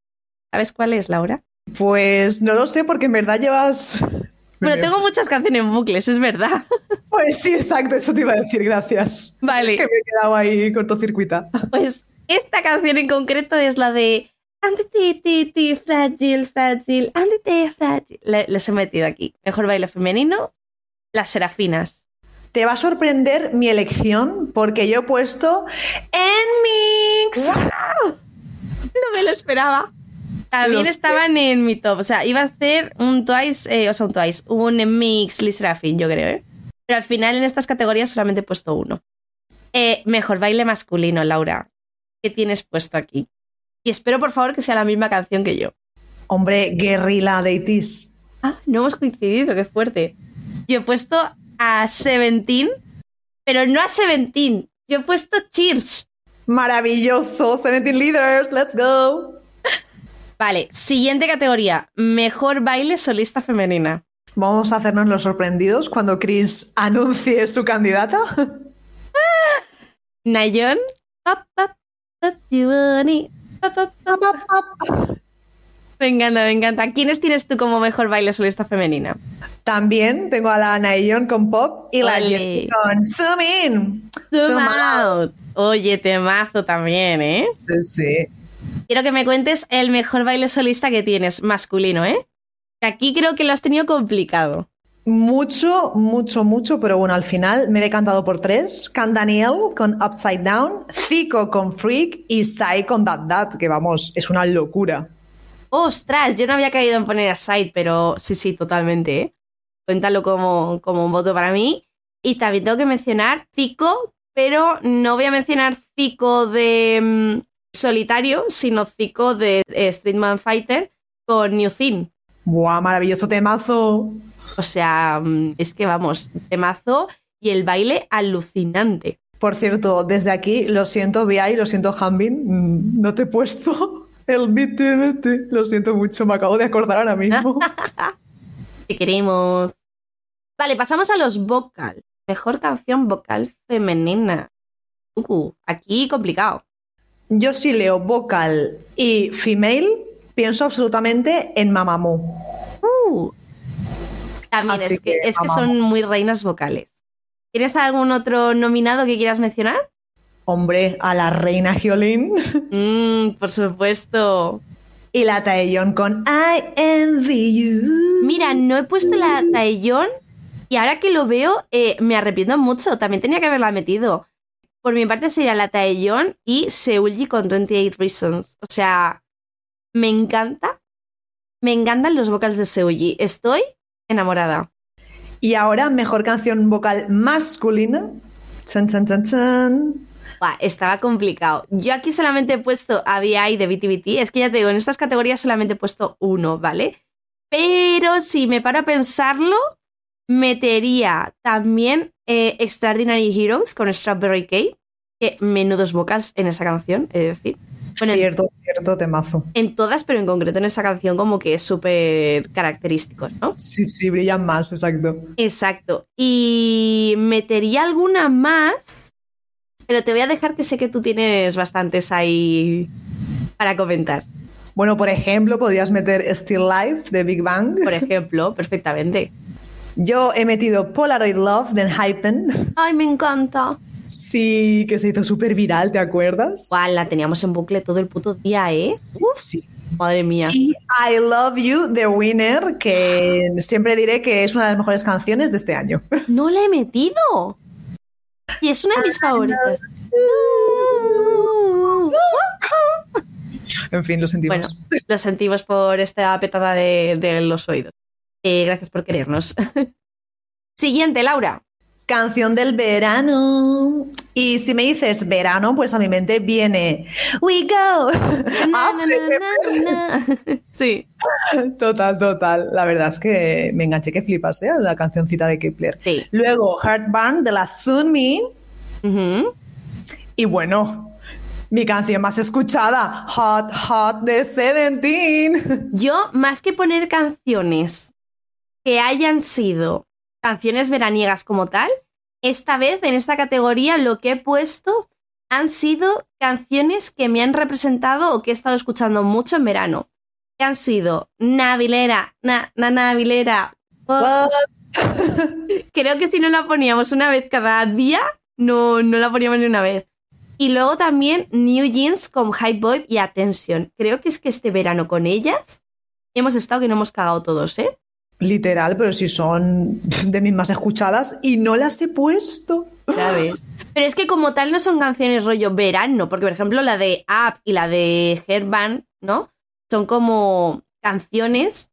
¿Sabes cuál es, Laura? Pues no lo sé porque en verdad llevas bueno, tengo muchas canciones en bucles, es verdad. Pues sí, exacto, eso te iba a decir, gracias. Vale. Que me he quedado ahí cortocircuita. Pues esta canción en concreto es la de Andete, ti, frágil, frágil, andete, frágil. Les he metido aquí. Mejor baile femenino, las serafinas. Te va a sorprender mi elección porque yo he puesto en mix. No me lo esperaba. También estaban en mi top. O sea, iba a hacer un Twice, eh, o sea, un Twice, un mix Liz yo creo, ¿eh? Pero al final en estas categorías solamente he puesto uno. Eh, mejor baile masculino, Laura. ¿Qué tienes puesto aquí? Y espero, por favor, que sea la misma canción que yo. Hombre, Guerrilla de Ah, no hemos coincidido, qué fuerte. Yo he puesto a Seventeen, pero no a Seventeen. Yo he puesto Cheers. Maravilloso. Seventeen Leaders, let's go. Vale, siguiente categoría. Mejor baile solista femenina. Vamos a hacernos los sorprendidos cuando Chris anuncie su candidata. Nayon. Me encanta, me encanta. ¿Quiénes tienes tú como mejor baile solista femenina? También tengo a la Nayon con pop y la Jessie con Zoom In. Zoom, out. Oye, temazo también, ¿eh? Sí, sí. Quiero que me cuentes el mejor baile solista que tienes, masculino, ¿eh? Aquí creo que lo has tenido complicado. Mucho, mucho, mucho, pero bueno, al final me he decantado por tres. Can Daniel con Upside Down, Zico con Freak y Sai con That That, que vamos, es una locura. ¡Ostras! Yo no había caído en poner a Sai, pero sí, sí, totalmente, ¿eh? Cuéntalo como, como un voto para mí. Y también tengo que mencionar Zico, pero no voy a mencionar Zico de, mm, solitario, sino Zico de eh, Streetman Fighter con New Thing. ¡Buah, maravilloso temazo! O sea, mm, es que vamos, temazo y el baile alucinante. Por cierto, desde aquí lo siento, VI, lo siento, Hanbin, mm, no te he puesto el BTBT. Lo siento mucho, me acabo de acordar ahora mismo. Te queremos. Vale, pasamos a los vocal. Mejor canción vocal femenina. Uh, aquí complicado. Yo sí leo vocal y female, pienso absolutamente en Mamamoo. Uh, también es que, es que son muy reinas vocales. ¿Tienes algún otro nominado que quieras mencionar? Hombre, a la reina Hyolyn. Mm, por supuesto. Y la Taeyong con I envy you. Mira, no he puesto la Taeyong y ahora que lo veo eh, me arrepiento mucho. También tenía que haberla metido. Por mi parte sería la Taeyong y Seulgi con 28 Reasons. O sea, me encanta. Me encantan los vocals de Seuji. Estoy enamorada. Y ahora, mejor canción vocal masculina. Chan, chan, chan, chan. Buah, estaba complicado. Yo aquí solamente he puesto a VI de BTBT. Es que ya te digo, en estas categorías solamente he puesto uno, ¿vale? Pero si me paro a pensarlo, metería también eh, Extraordinary Heroes con Strawberry Cake. Que menudos vocals en esa canción, es decir. Bueno, en- cierto, cierto temazo. en todas, pero en concreto en esa canción como que es súper característico, ¿no? Sí, sí, brillan más, exacto. Exacto. Y metería alguna más, pero te voy a dejar que sé que tú tienes bastantes ahí para comentar. Bueno, por ejemplo, podrías meter Still Life de Big Bang. Por ejemplo, perfectamente. Yo he metido Polaroid Love de Hypen. Ay, me encanta. Sí, que se hizo súper viral, ¿te acuerdas? Guau, la teníamos en bucle todo el puto día, ¿eh? Sí, Uf, sí. madre mía. Y I Love You de Winner, que siempre diré que es una de las mejores canciones de este año. No la he metido. Y es una de mis favoritas. En fin, lo sentimos. Bueno, lo sentimos por esta petada de, de los oídos. Eh, gracias por querernos. Siguiente, Laura. Canción del verano. Y si me dices verano, pues a mi mente viene We Go. Na. Sí. Total, total. La verdad es que me enganché que flipas, ¿eh? La cancioncita de Kepler. Sí. Luego, Heartburn de la Sunmi. Ujú. Y bueno, mi canción más escuchada, Hot Hot de Seventeen. Yo, más que poner canciones que hayan sido canciones veraniegas como tal, esta vez en esta categoría lo que he puesto han sido canciones que me han representado o que he estado escuchando mucho en verano. Que han sido Navilera, na, na, Navilera. oh? Creo que si no la poníamos una vez cada día, no, no la poníamos ni una vez. Y luego también New Jeans con Hype Boy y Attention. Creo que es que este verano con ellas hemos estado que no hemos cagado todos, ¿eh? Literal, pero si son de mis más escuchadas y no las he puesto. ¿Sabes? Pero es que como tal no son canciones rollo verano, porque por ejemplo la de Up y la de Herban, ¿no? Son como canciones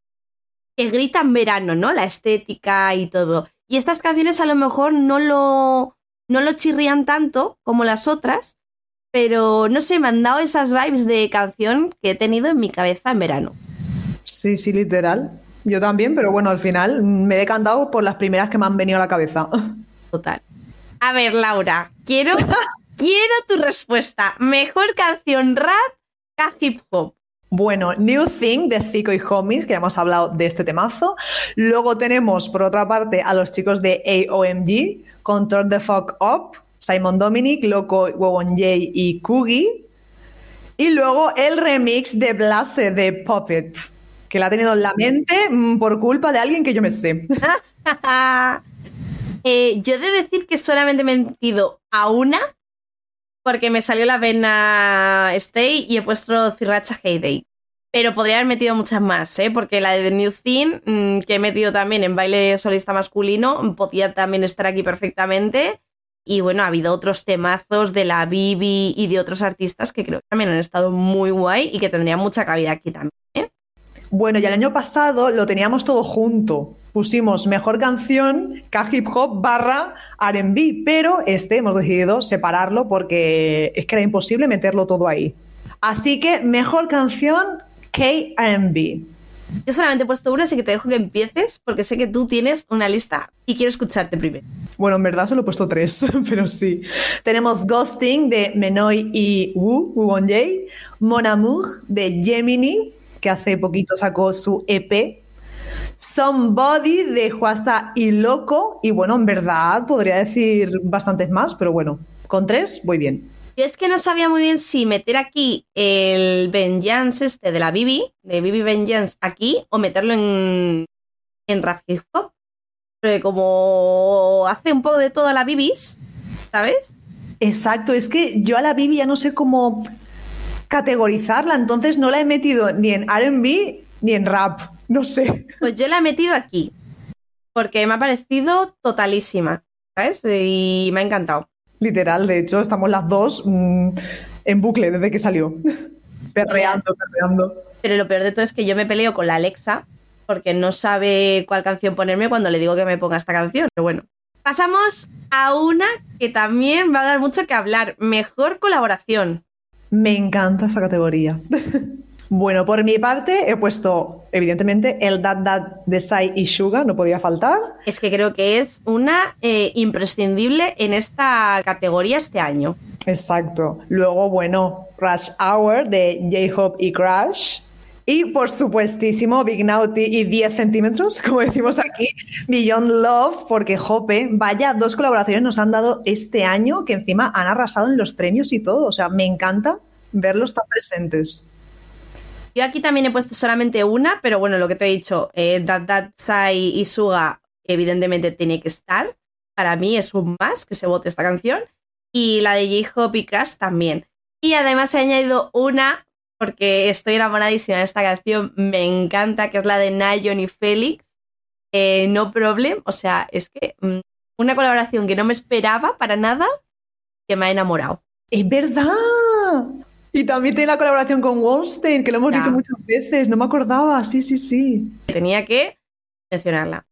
que gritan verano, ¿no? La estética y todo. Y estas canciones a lo mejor no lo, no lo chirrían tanto como las otras, pero no sé, me han dado esas vibes de canción que he tenido en mi cabeza en verano. Sí, sí, literal. Yo también, pero bueno, al final me he decantado por las primeras que me han venido a la cabeza. Total. A ver, Laura, quiero, quiero tu respuesta. Mejor canción rap que hip hop. Bueno, New Thing de Zico y Homies, que ya hemos hablado de este temazo. Luego tenemos, por otra parte, a los chicos de AOMG con Turn the Fuck Up, Simon Dominic, Loco, Wowon J y Kugi. Y luego el remix de Blase de Puppet, que la ha tenido en la mente mm, por culpa de alguien que yo me sé. Eh, yo he de decir que solamente me he metido a una porque me salió la vena Stay y he puesto Cirracha Heyday. Pero podría haber metido muchas más, ¿eh? porque la de The New Thing, mm, que he metido también en baile solista masculino, podía también estar aquí perfectamente. Y bueno, ha habido otros temazos de la Bibi y de otros artistas que creo que también han estado muy guay y que tendrían mucha cabida aquí también. ¿eh? Bueno, y el año pasado lo teníamos todo junto. Pusimos mejor canción K hip hop barra RB, pero este hemos decidido separarlo porque es que era imposible meterlo todo ahí. Así que mejor canción KRB. Yo solamente he puesto una, así que te dejo que empieces porque sé que tú tienes una lista y quiero escucharte primero. Bueno, en verdad solo he puesto tres, pero sí. Tenemos Ghosting de Menoy y Wu, Wu Jae, Mon Amour de Gemini, que hace poquito sacó su EP, Somebody de Juasta y Loco, y bueno, en verdad podría decir bastantes más, pero bueno, con tres voy bien. Yo es que no sabía muy bien si meter aquí el Vengeance este de la Bibi, de Bibi Vengeance aquí, o meterlo en, en rap hip hop. Porque como hace un poco de toda la Bibis, ¿sabes? Exacto, es que yo a la Bibi ya no sé cómo categorizarla, entonces no la he metido ni en RB ni en rap, no sé. Pues yo la he metido aquí. Porque me ha parecido totalísima, ¿sabes? Y me ha encantado. Literal, de hecho, estamos las dos mm, en bucle desde que salió. perreando, perreando. pero lo peor de todo es que yo me peleo con la Alexa porque no sabe cuál canción ponerme cuando le digo que me ponga esta canción. Pero bueno, pasamos a una que también va a dar mucho que hablar. Mejor colaboración. Me encanta esta categoría. bueno, por mi parte he puesto, evidentemente, el Dad Dad de Sai y Suga, no podía faltar. Es que creo que es una eh, imprescindible en esta categoría este año. Exacto. Luego, bueno, Rush Hour de J-Hope y Crash. Y por supuestísimo, Big Naughty y 10 centímetros, como decimos aquí, Beyond Love, porque Jope, vaya, dos colaboraciones nos han dado este año que encima han arrasado en los premios y todo. O sea, me encanta verlos tan presentes. Yo aquí también he puesto solamente una, pero bueno, lo que te he dicho, eh, That Sai y Suga, evidentemente tiene que estar. Para mí es un más que se vote esta canción. Y la de J-Hope y Crash también. Y además he añadido una porque estoy enamoradísima de esta canción, me encanta, que es la de Nayon y Félix, eh, No Problem, o sea, es que mm, una colaboración que no me esperaba para nada, que me ha enamorado. Es verdad. Y también tiene la colaboración con Wallstein, que lo hemos dicho muchas veces, no me acordaba, sí, sí, sí. Tenía que mencionarla.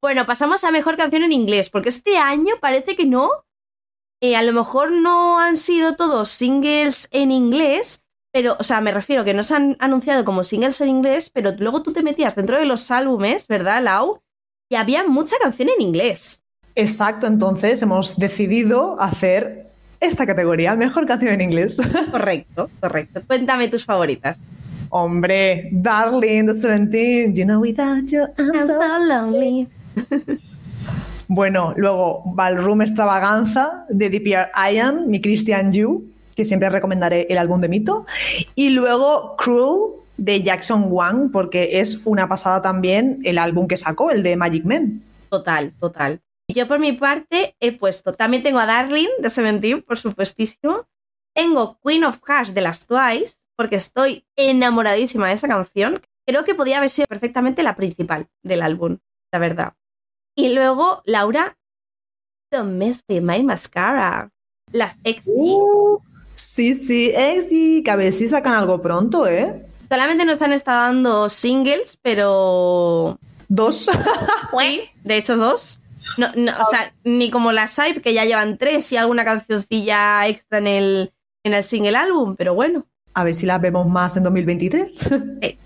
Bueno, pasamos a mejor canción en inglés, porque este año parece que no. Eh, a lo mejor no han sido todos singles en inglés, pero, o sea, me refiero que no se han anunciado como singles en inglés, pero luego tú te metías dentro de los álbumes, ¿verdad, Lau? Y había mucha canción en inglés. Exacto, entonces hemos decidido hacer esta categoría, mejor canción en inglés. Correcto, correcto. Cuéntame tus favoritas. Hombre, Darling, The Seventeen, You Know Without You, I'm, so, lonely. bueno, luego Ballroom Extravaganza de DPR Ian, mi Christian You que siempre recomendaré el álbum de Mito. Y luego Cruel de Jackson Wang, porque es una pasada también el álbum que sacó, el de Magic Men. Total, total. Yo por mi parte he puesto, también tengo a Darling de Seventeen, por supuestísimo. Tengo Queen of Hearts de las Twice, porque estoy enamoradísima de esa canción. Creo que podía haber sido perfectamente la principal del álbum, la verdad. Y luego, Laura, Don't Mess With My Mascara. Las XG. Uh, Sí, sí, y que a ver si sacan algo pronto, ¿eh? Solamente nos han estado dando singles, pero. ¿Dos? sí, de hecho, dos. No, o sea, ni como las Hype, que ya llevan tres y alguna cancioncilla extra en el, en el single álbum, pero bueno. A ver si las vemos más en 2023.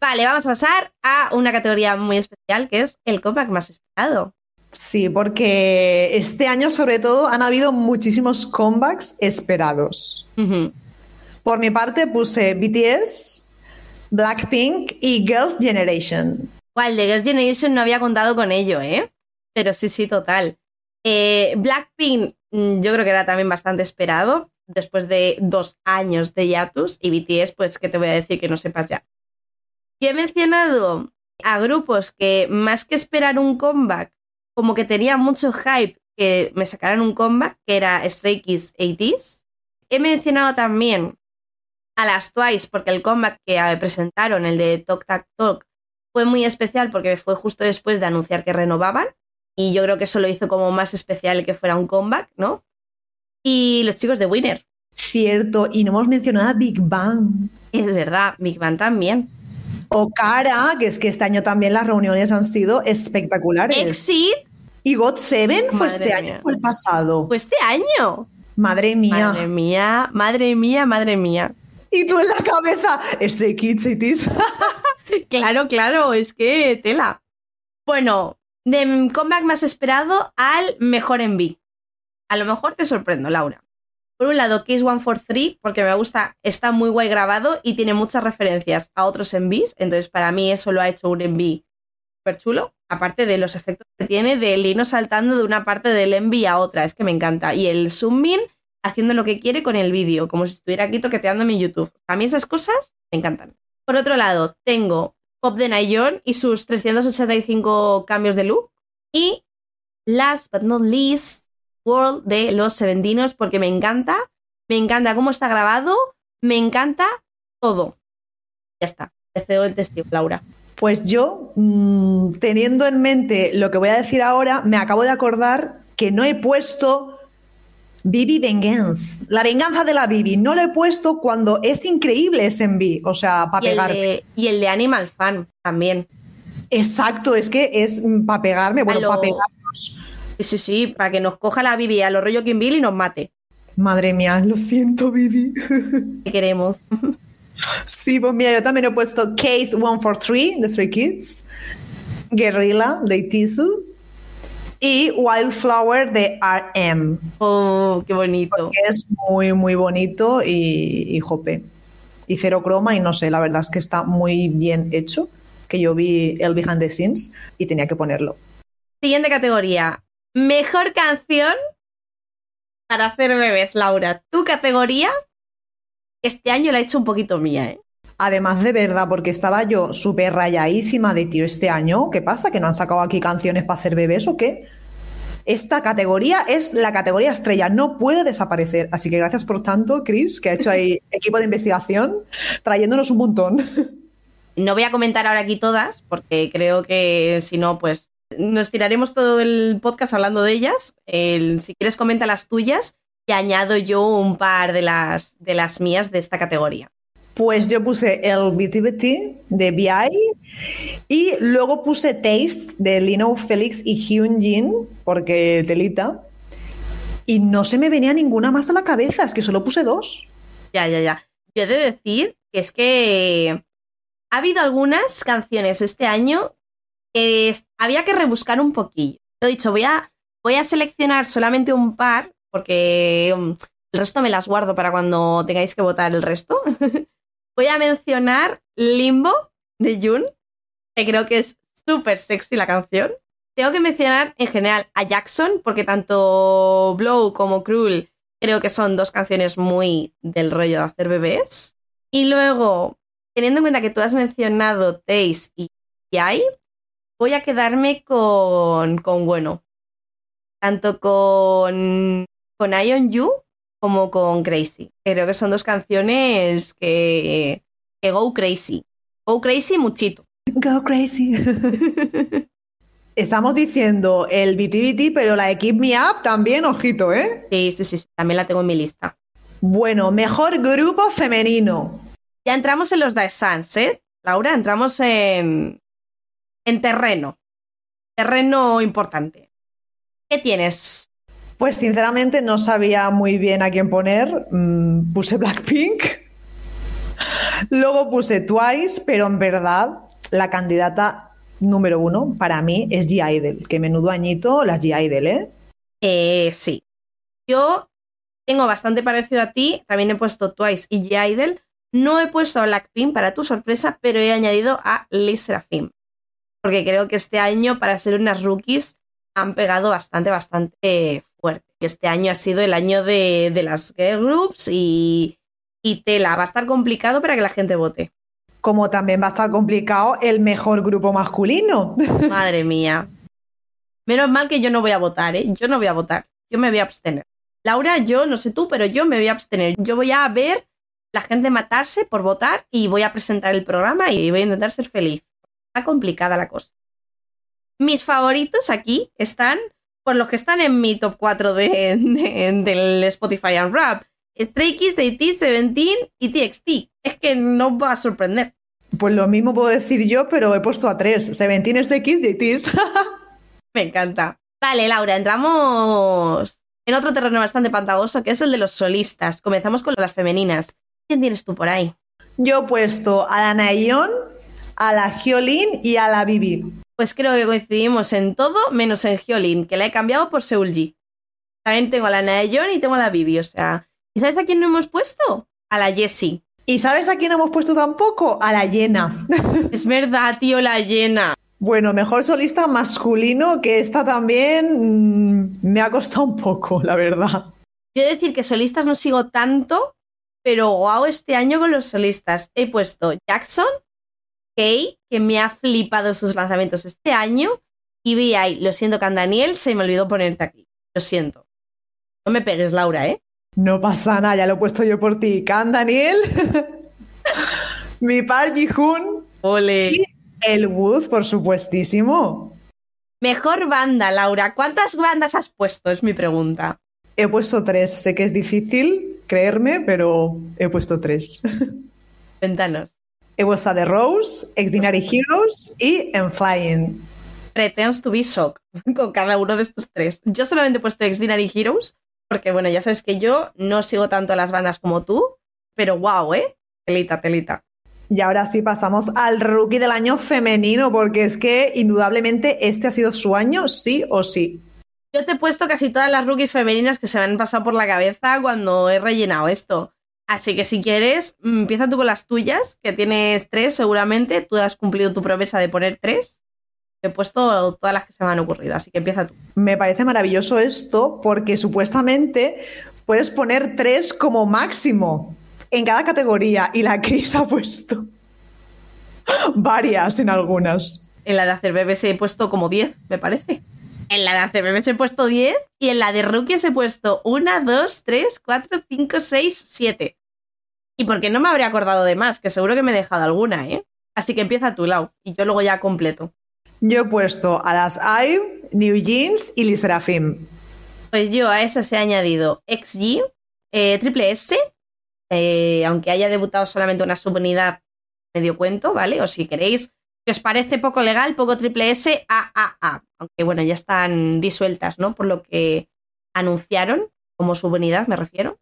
Vale, vamos a pasar a una categoría muy especial que es el comeback más esperado. Sí, porque este año sobre todo han habido muchísimos comebacks esperados. Por mi parte puse BTS, Blackpink y Girls' Generation. Igual, de Girls' Generation no había contado con ello, ¿eh? Pero sí, sí, total. Eh, Blackpink mm, yo creo que era también bastante esperado después de dos años de Yatus y BTS, pues, ¿qué te voy a decir que no sepas ya? Y he mencionado a grupos que más que esperar un comeback como que tenía mucho hype que me sacaran un comeback, que era Stray Kids 80s. He mencionado también a las Twice, porque el comeback que presentaron, el de Talk Talk Talk, fue muy especial porque fue justo después de anunciar que renovaban. Y yo creo que eso lo hizo como más especial que fuera un comeback, ¿no? Y los chicos de Winner. Cierto, y no hemos mencionado a Big Bang. Es verdad, Big Bang también. O Cara, que es que este año también las reuniones han sido espectaculares. Exit. ¿Y God Seven fue este año fue el pasado? Fue este año. Madre mía. Madre mía, madre mía, madre mía. Y tú en la cabeza, Stray Kids Cities. claro, claro, es que tela. Bueno, de comeback más esperado al mejor enví. A lo mejor te sorprendo, Laura. Por un lado, Kiss 143, porque me gusta, está muy guay grabado y tiene muchas referencias a otros envíos, entonces para mí eso lo ha hecho un enví súper chulo, aparte de los efectos que tiene del hino saltando de una parte del enví a otra, es que me encanta. Y el zooming haciendo lo que quiere con el vídeo, como si estuviera aquí toqueteando mi YouTube. A mí esas cosas me encantan. Por otro lado, tengo Pop de Nayon y sus 385 cambios de look. Y last but not least, World de los Seventinos porque me encanta, me encanta cómo está grabado, me encanta todo. Ya está, te cedo el testigo, Laura. Pues yo, mm, teniendo en mente lo que voy a decir ahora, me acabo de acordar que no he puesto Bibi Vengeance. La venganza de la Bibi. No lo he puesto cuando es increíble ese enví. O sea, para pegarme. y el de Animal Fan también. Exacto, es que es para pegarme. Bueno, lo- para pegarnos. Sí, sí, sí, para que nos coja la Bibi a los rollo Kim Bill y nos mate. Madre mía, lo siento, Bibi. ¿Qué queremos? sí, pues mira, yo también he puesto Case 143 de Stray Kids, Guerrilla de Itizu y Wildflower de RM. Oh, qué bonito. es muy, muy bonito y, y jope. Y cero croma y no sé, la verdad es que está muy bien hecho, que yo vi el behind the scenes y tenía que ponerlo. Siguiente categoría. Mejor canción para hacer bebés, Laura. Tu categoría este año la he hecho un poquito mía, ¿eh? Además de verdad, porque estaba yo súper rayadísima de tío este año, ¿qué pasa? ¿Que no han sacado aquí canciones para hacer bebés o qué? Esta categoría es la categoría estrella, no puede desaparecer. Así que gracias por tanto, Chris, que ha hecho ahí equipo de investigación, trayéndonos un montón. No voy a comentar ahora aquí todas, porque creo que si no, pues nos tiraremos todo el podcast hablando de ellas. El- si quieres, comenta las tuyas y añado yo un par de las, de las mías de esta categoría. Pues yo puse el BTBT de BI y luego puse Taste de Lino Félix y Hyun Jin, porque telita. Y no se me venía ninguna más a la cabeza, es que solo puse dos. Ya, ya, ya. Yo he de decir que es que ha habido algunas canciones este año es- había que rebuscar un poquillo. Lo dicho, voy a, voy a seleccionar solamente un par, porque um, el resto me las guardo para cuando tengáis que votar el resto. voy a mencionar Limbo de Jun, que creo que es súper sexy la canción. Tengo que mencionar en general a Jackson, porque tanto Blow como Cruel creo que son dos canciones muy del rollo de hacer bebés. Y luego, teniendo en cuenta que tú has mencionado Taste y Yai, voy a quedarme con, con bueno. Tanto con, con Ion You como con Crazy. Creo que son dos canciones que, que go crazy. Go crazy muchito. Go crazy. Estamos diciendo el BTBT, pero la de Keep Me Up también, ojito, ¿eh? Sí, sí, sí, sí, también la tengo en mi lista. Bueno, mejor grupo femenino. Ya entramos en los Sans, ¿eh? Laura, entramos en, en terreno. Terreno importante. ¿Qué tienes? Pues sinceramente no sabía muy bien a quién poner. Mm, puse Blackpink. Luego puse Twice, pero en verdad la candidata número uno para mí es G-Idol. Que menudo añito las G-Idol, ¿eh? Eh, sí. Yo tengo bastante parecido a ti. También he puesto Twice y G-Idol. No he puesto a Blackpink para tu sorpresa, pero he añadido a Lee Serafim. Porque creo que este año, para ser unas rookies, han pegado bastante, bastante fuerte. Este año ha sido el año de, de las girl groups y, y tela. Va a estar complicado para que la gente vote. Como también va a estar complicado el mejor grupo masculino. Madre mía. Menos mal que yo no voy a votar, ¿eh? Yo no voy a votar. Yo me voy a abstener. Laura, yo no sé tú, pero yo me voy a abstener. Yo voy a ver la gente matarse por votar y voy a presentar el programa y voy a intentar ser feliz. Está complicada la cosa. Mis favoritos aquí están, por los que están en mi top 4 de, de- del Spotify Unwrap. Stray Kids, AT, Seventeen y TXT. Es que no va a sorprender. Pues lo mismo puedo decir yo, pero he puesto a tres. Seventeen, Stray Kids, JTs. Me encanta. Vale, Laura, entramos en otro terreno bastante pantagoso, que es el de los solistas. Comenzamos con las femeninas. ¿Quién tienes tú por ahí? Yo he puesto a la Nayeon, a la Hyolyn y a la Bibi. Pues creo que coincidimos en todo, menos en Hyolyn, que la he cambiado por Seulgi. También tengo a la Naeyeon y tengo a la Bibi, o sea... ¿Y sabes a quién no hemos puesto? A la Jessie. ¿Y sabes a quién hemos puesto tampoco? A la Yena. Es verdad, tío, la llena. Bueno, mejor solista masculino, que esta también mm, me ha costado un poco, la verdad. Yo he de decir que solistas no sigo tanto, pero wow, este año con los solistas he puesto Jackson, que me ha flipado sus lanzamientos este año, y VI, lo siento, Can Daniel, se me olvidó ponerte aquí. Lo siento. No me pegues, Laura, ¿eh? No pasa nada, ya lo he puesto yo por ti. Can Daniel, mi par Ji-hoon Ole. y el Wood, por supuestísimo. Mejor banda, Laura. ¿Cuántas bandas has puesto? Es mi pregunta. He puesto tres. Sé que es difícil creerme, pero he puesto tres. Ventanos. A The Rose, Extraordinary Heroes y En Flying. Pretends to be shock con cada uno de estos tres. Yo solamente he puesto Extraordinary Heroes porque, bueno, ya sabes que yo no sigo tanto a las bandas como tú, pero wow, ¿eh? Telita, telita. Y ahora sí pasamos al rookie del año femenino, porque es que indudablemente este ha sido su año, sí o sí. Yo te he puesto casi todas las rookies femeninas que se me han pasado por la cabeza cuando he rellenado esto. Así que si quieres, mm, empieza tú con las tuyas, que tienes tres seguramente. Tú has cumplido tu promesa de poner tres. He puesto todas las que se me han ocurrido, así que empieza tú. Me parece maravilloso esto porque supuestamente puedes poner tres como máximo en cada categoría y la Cris ha puesto varias en algunas. En la de hacer bebés he puesto como 10, me parece. En la de bebés he puesto 10 y en la de rookies he puesto 1, 2, 3, 4, 5, 6, 7. Y porque no me habría acordado de más, que seguro que me he dejado alguna, ¿eh? Así que empieza tu lado y yo luego ya completo. Yo he puesto a las IVE, New Jeans y Liz Pues yo a esas he añadido XG, eh, Triple S, eh, aunque haya debutado solamente una subunidad, medio cuento, ¿vale? O si queréis, que os parece poco legal, poco Triple S, AAA. Aunque bueno, ya están disueltas, ¿no? Por lo que anunciaron como subunidad, me refiero.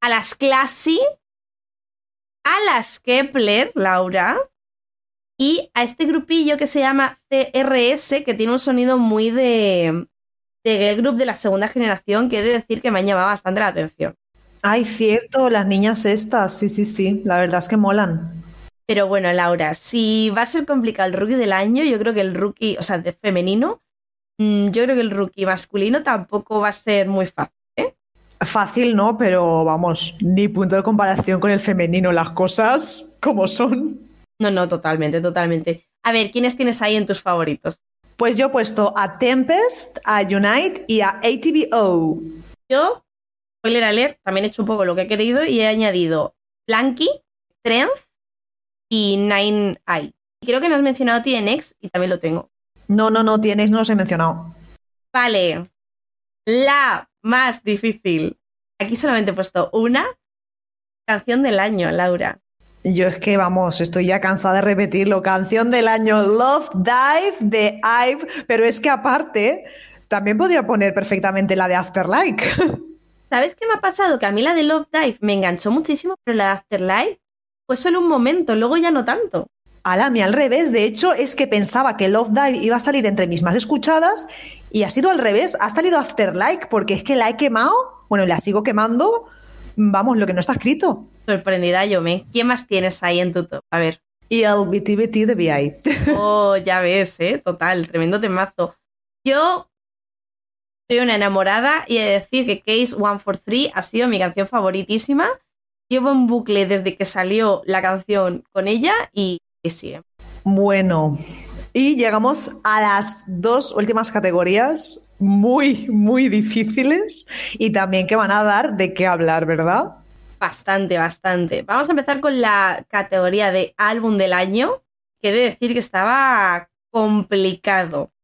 A las Classy, a las Kepler, Laura, y a este grupillo que se llama CRS, que tiene un sonido muy de, de girl group de la segunda generación, que he de decir que me ha llamado bastante la atención. Ay, cierto, las niñas estas, sí, sí, sí, la verdad es que molan. Pero bueno, Laura, si va a ser complicado el rookie del año, yo creo que el rookie, o sea, de femenino, mm, yo creo que el rookie masculino tampoco va a ser muy fácil. ¿eh? Fácil no, pero vamos, ni punto de comparación con el femenino, las cosas como son. No, no, totalmente, totalmente. A ver, ¿quiénes tienes ahí en tus favoritos? Pues yo he puesto a Tempest, a Unite y a ATBO. Yo, spoiler alert, también he hecho un poco lo que he querido y he añadido Blanky, Strength y Nine Eye. Creo que no has mencionado TNX y también lo tengo. No, no, no, TNX no los he mencionado. Vale. La más difícil. Aquí solamente he puesto una canción del año, Laura. Yo es que, vamos, estoy ya cansada de repetirlo. Canción del año Love Dive de Ive, pero es que aparte, también podría poner perfectamente la de Afterlife. ¿Sabes qué me ha pasado? Que a mí la de Love Dive me enganchó muchísimo, pero la de Afterlife fue solo un momento, luego ya no tanto. A mí al revés. De hecho, es que pensaba que Love Dive iba a salir entre mis más escuchadas y ha sido al revés. Ha salido Afterlife porque es que la he quemado, bueno, la sigo quemando, vamos, lo que no está escrito. Sorprendida yo me. ¿Quién más tienes ahí en tu top? A ver. Y el BTBT de VI. Oh, ya ves, ¿eh? Total, tremendo temazo. Yo soy una enamorada y he de decir que Case 143 ha sido mi canción favoritísima. Llevo en bucle desde que salió la canción con ella y, y sigue. Bueno, y llegamos a las dos últimas categorías muy, muy difíciles y también que van a dar de qué hablar, ¿verdad? Bastante, bastante. Vamos a empezar con la categoría de álbum del año, que he de decir que estaba complicado.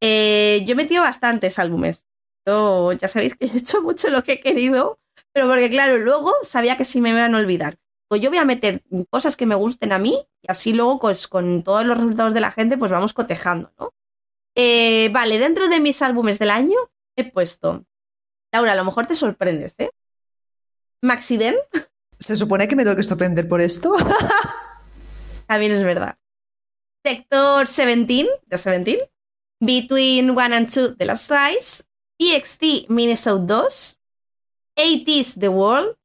Eh, yo he metido bastantes álbumes. Yo, ya sabéis que he hecho mucho lo que he querido, pero porque claro, luego sabía que sí me iban a olvidar. Pues yo voy a meter cosas que me gusten a mí y así luego pues, con todos los resultados de la gente pues vamos cotejando, ¿no? Eh, vale, dentro de mis álbumes del año he puesto... Laura, a lo mejor te sorprendes, ¿eh? Maxiden. ¿Se supone que me tengo que sorprender por esto? También es verdad. Sector 17 de 17. Between 1 and 2 de las Size. EXT Minnesota 2. 80s The World.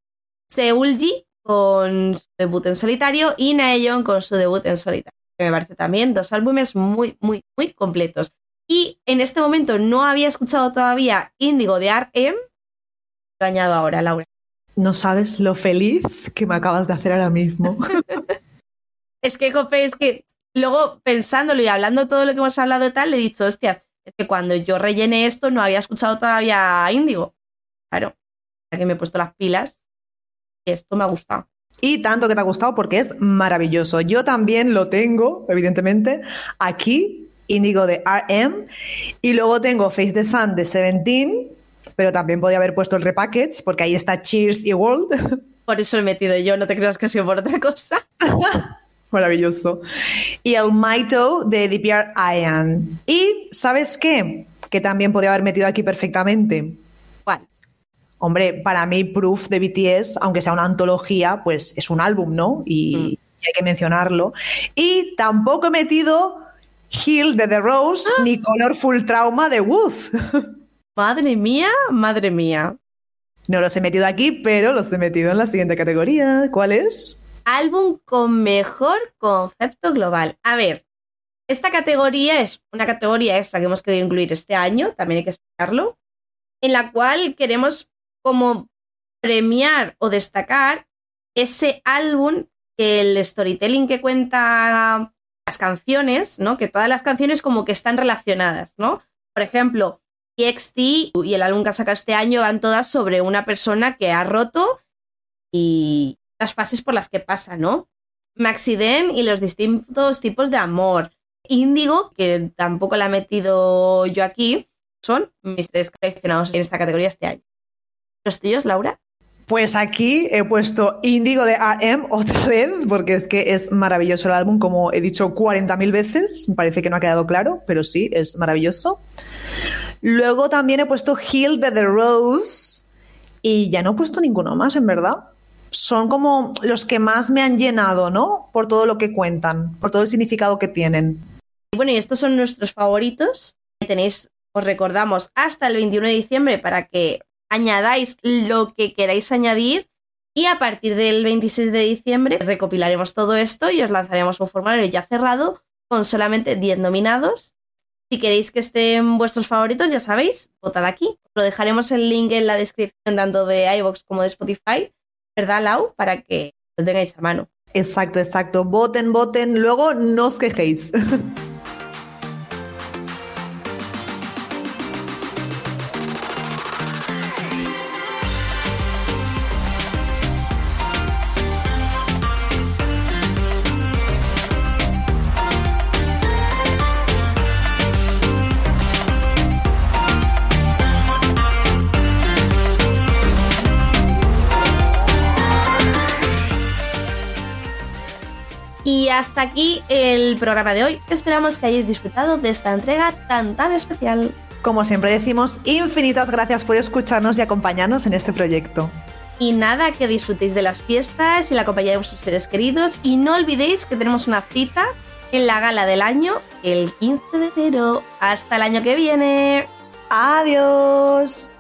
Seulgi con su debut en solitario y Naeon con su debut en solitario. Que me parece también dos álbumes muy, muy, muy completos. Y en este momento no había escuchado todavía Índigo de RM. Lo añado ahora, Laura. No sabes lo feliz que me acabas de hacer ahora mismo. es que, Cope, es que luego pensándolo y hablando todo lo que hemos hablado y tal, le he dicho, hostias, es que cuando yo rellené esto no había escuchado todavía Índigo. Claro, que me he puesto las pilas y esto me ha gustado. Y tanto que te ha gustado porque es maravilloso. Yo también lo tengo, evidentemente, aquí, Índigo de RM. Y luego tengo Face the Sun de Seventeen pero también podía haber puesto el repackage, porque ahí está Cheers y World. Por eso lo he metido yo, no te creas que ha sido por otra cosa. Maravilloso. Y el Maito de DPR Ian. Y, ¿sabes qué? Que también podía haber metido aquí perfectamente. Hombre, para mí Proof de BTS, aunque sea una antología, pues es un álbum, ¿no? Y, Mm. y hay que mencionarlo. Y tampoco he metido Heal de The Rose ni Colorful Trauma de Wooth. Madre mía, madre mía. No los he metido aquí, pero los he metido en la siguiente categoría. ¿Cuál es? Álbum con mejor concepto global. A ver, esta categoría es una categoría extra que hemos querido incluir este año, también hay que explicarlo, en la cual queremos como premiar o destacar ese álbum que el storytelling que cuenta las canciones, ¿no? Que todas las canciones como que están relacionadas, ¿no? Por ejemplo, TXT y el álbum que ha sacado este año van todas sobre una persona que ha roto y las fases por las que pasa, ¿no? Maxiden y los distintos tipos de amor. Índigo, que tampoco la he metido yo aquí, son mis tres seleccionados en esta categoría este año. ¿Los tuyos, Laura? Pues aquí he puesto Índigo de AM otra vez, porque es que es maravilloso el álbum, como he dicho 40.000 veces. Me parece que no ha quedado claro, pero sí, es maravilloso. Luego también he puesto Heal de The Rose y ya no he puesto ninguno más, en verdad. Son como los que más me han llenado, ¿no? Por todo lo que cuentan, por todo el significado que tienen. Bueno, y estos son nuestros favoritos. Tenéis, os recordamos, hasta el 21 de diciembre para que añadáis lo que queráis añadir. Y a partir del 26 de diciembre recopilaremos todo esto y os lanzaremos un formulario ya cerrado con solamente 10 nominados. Si queréis que estén vuestros favoritos, ya sabéis, votad aquí. Lo dejaremos el link en la descripción tanto de iVoox como de Spotify, ¿verdad, Lau? Para que lo tengáis a mano. Exacto, exacto. Voten, voten. Luego no os quejéis. Y hasta aquí el programa de hoy. Esperamos que hayáis disfrutado de esta entrega tan tan especial. Como siempre decimos, infinitas gracias por escucharnos y acompañarnos en este proyecto. Y nada, que disfrutéis de las fiestas y la compañía de vuestros seres queridos. Y no olvidéis que tenemos una cita en la gala del año el 15 de enero. Hasta el año que viene. Adiós.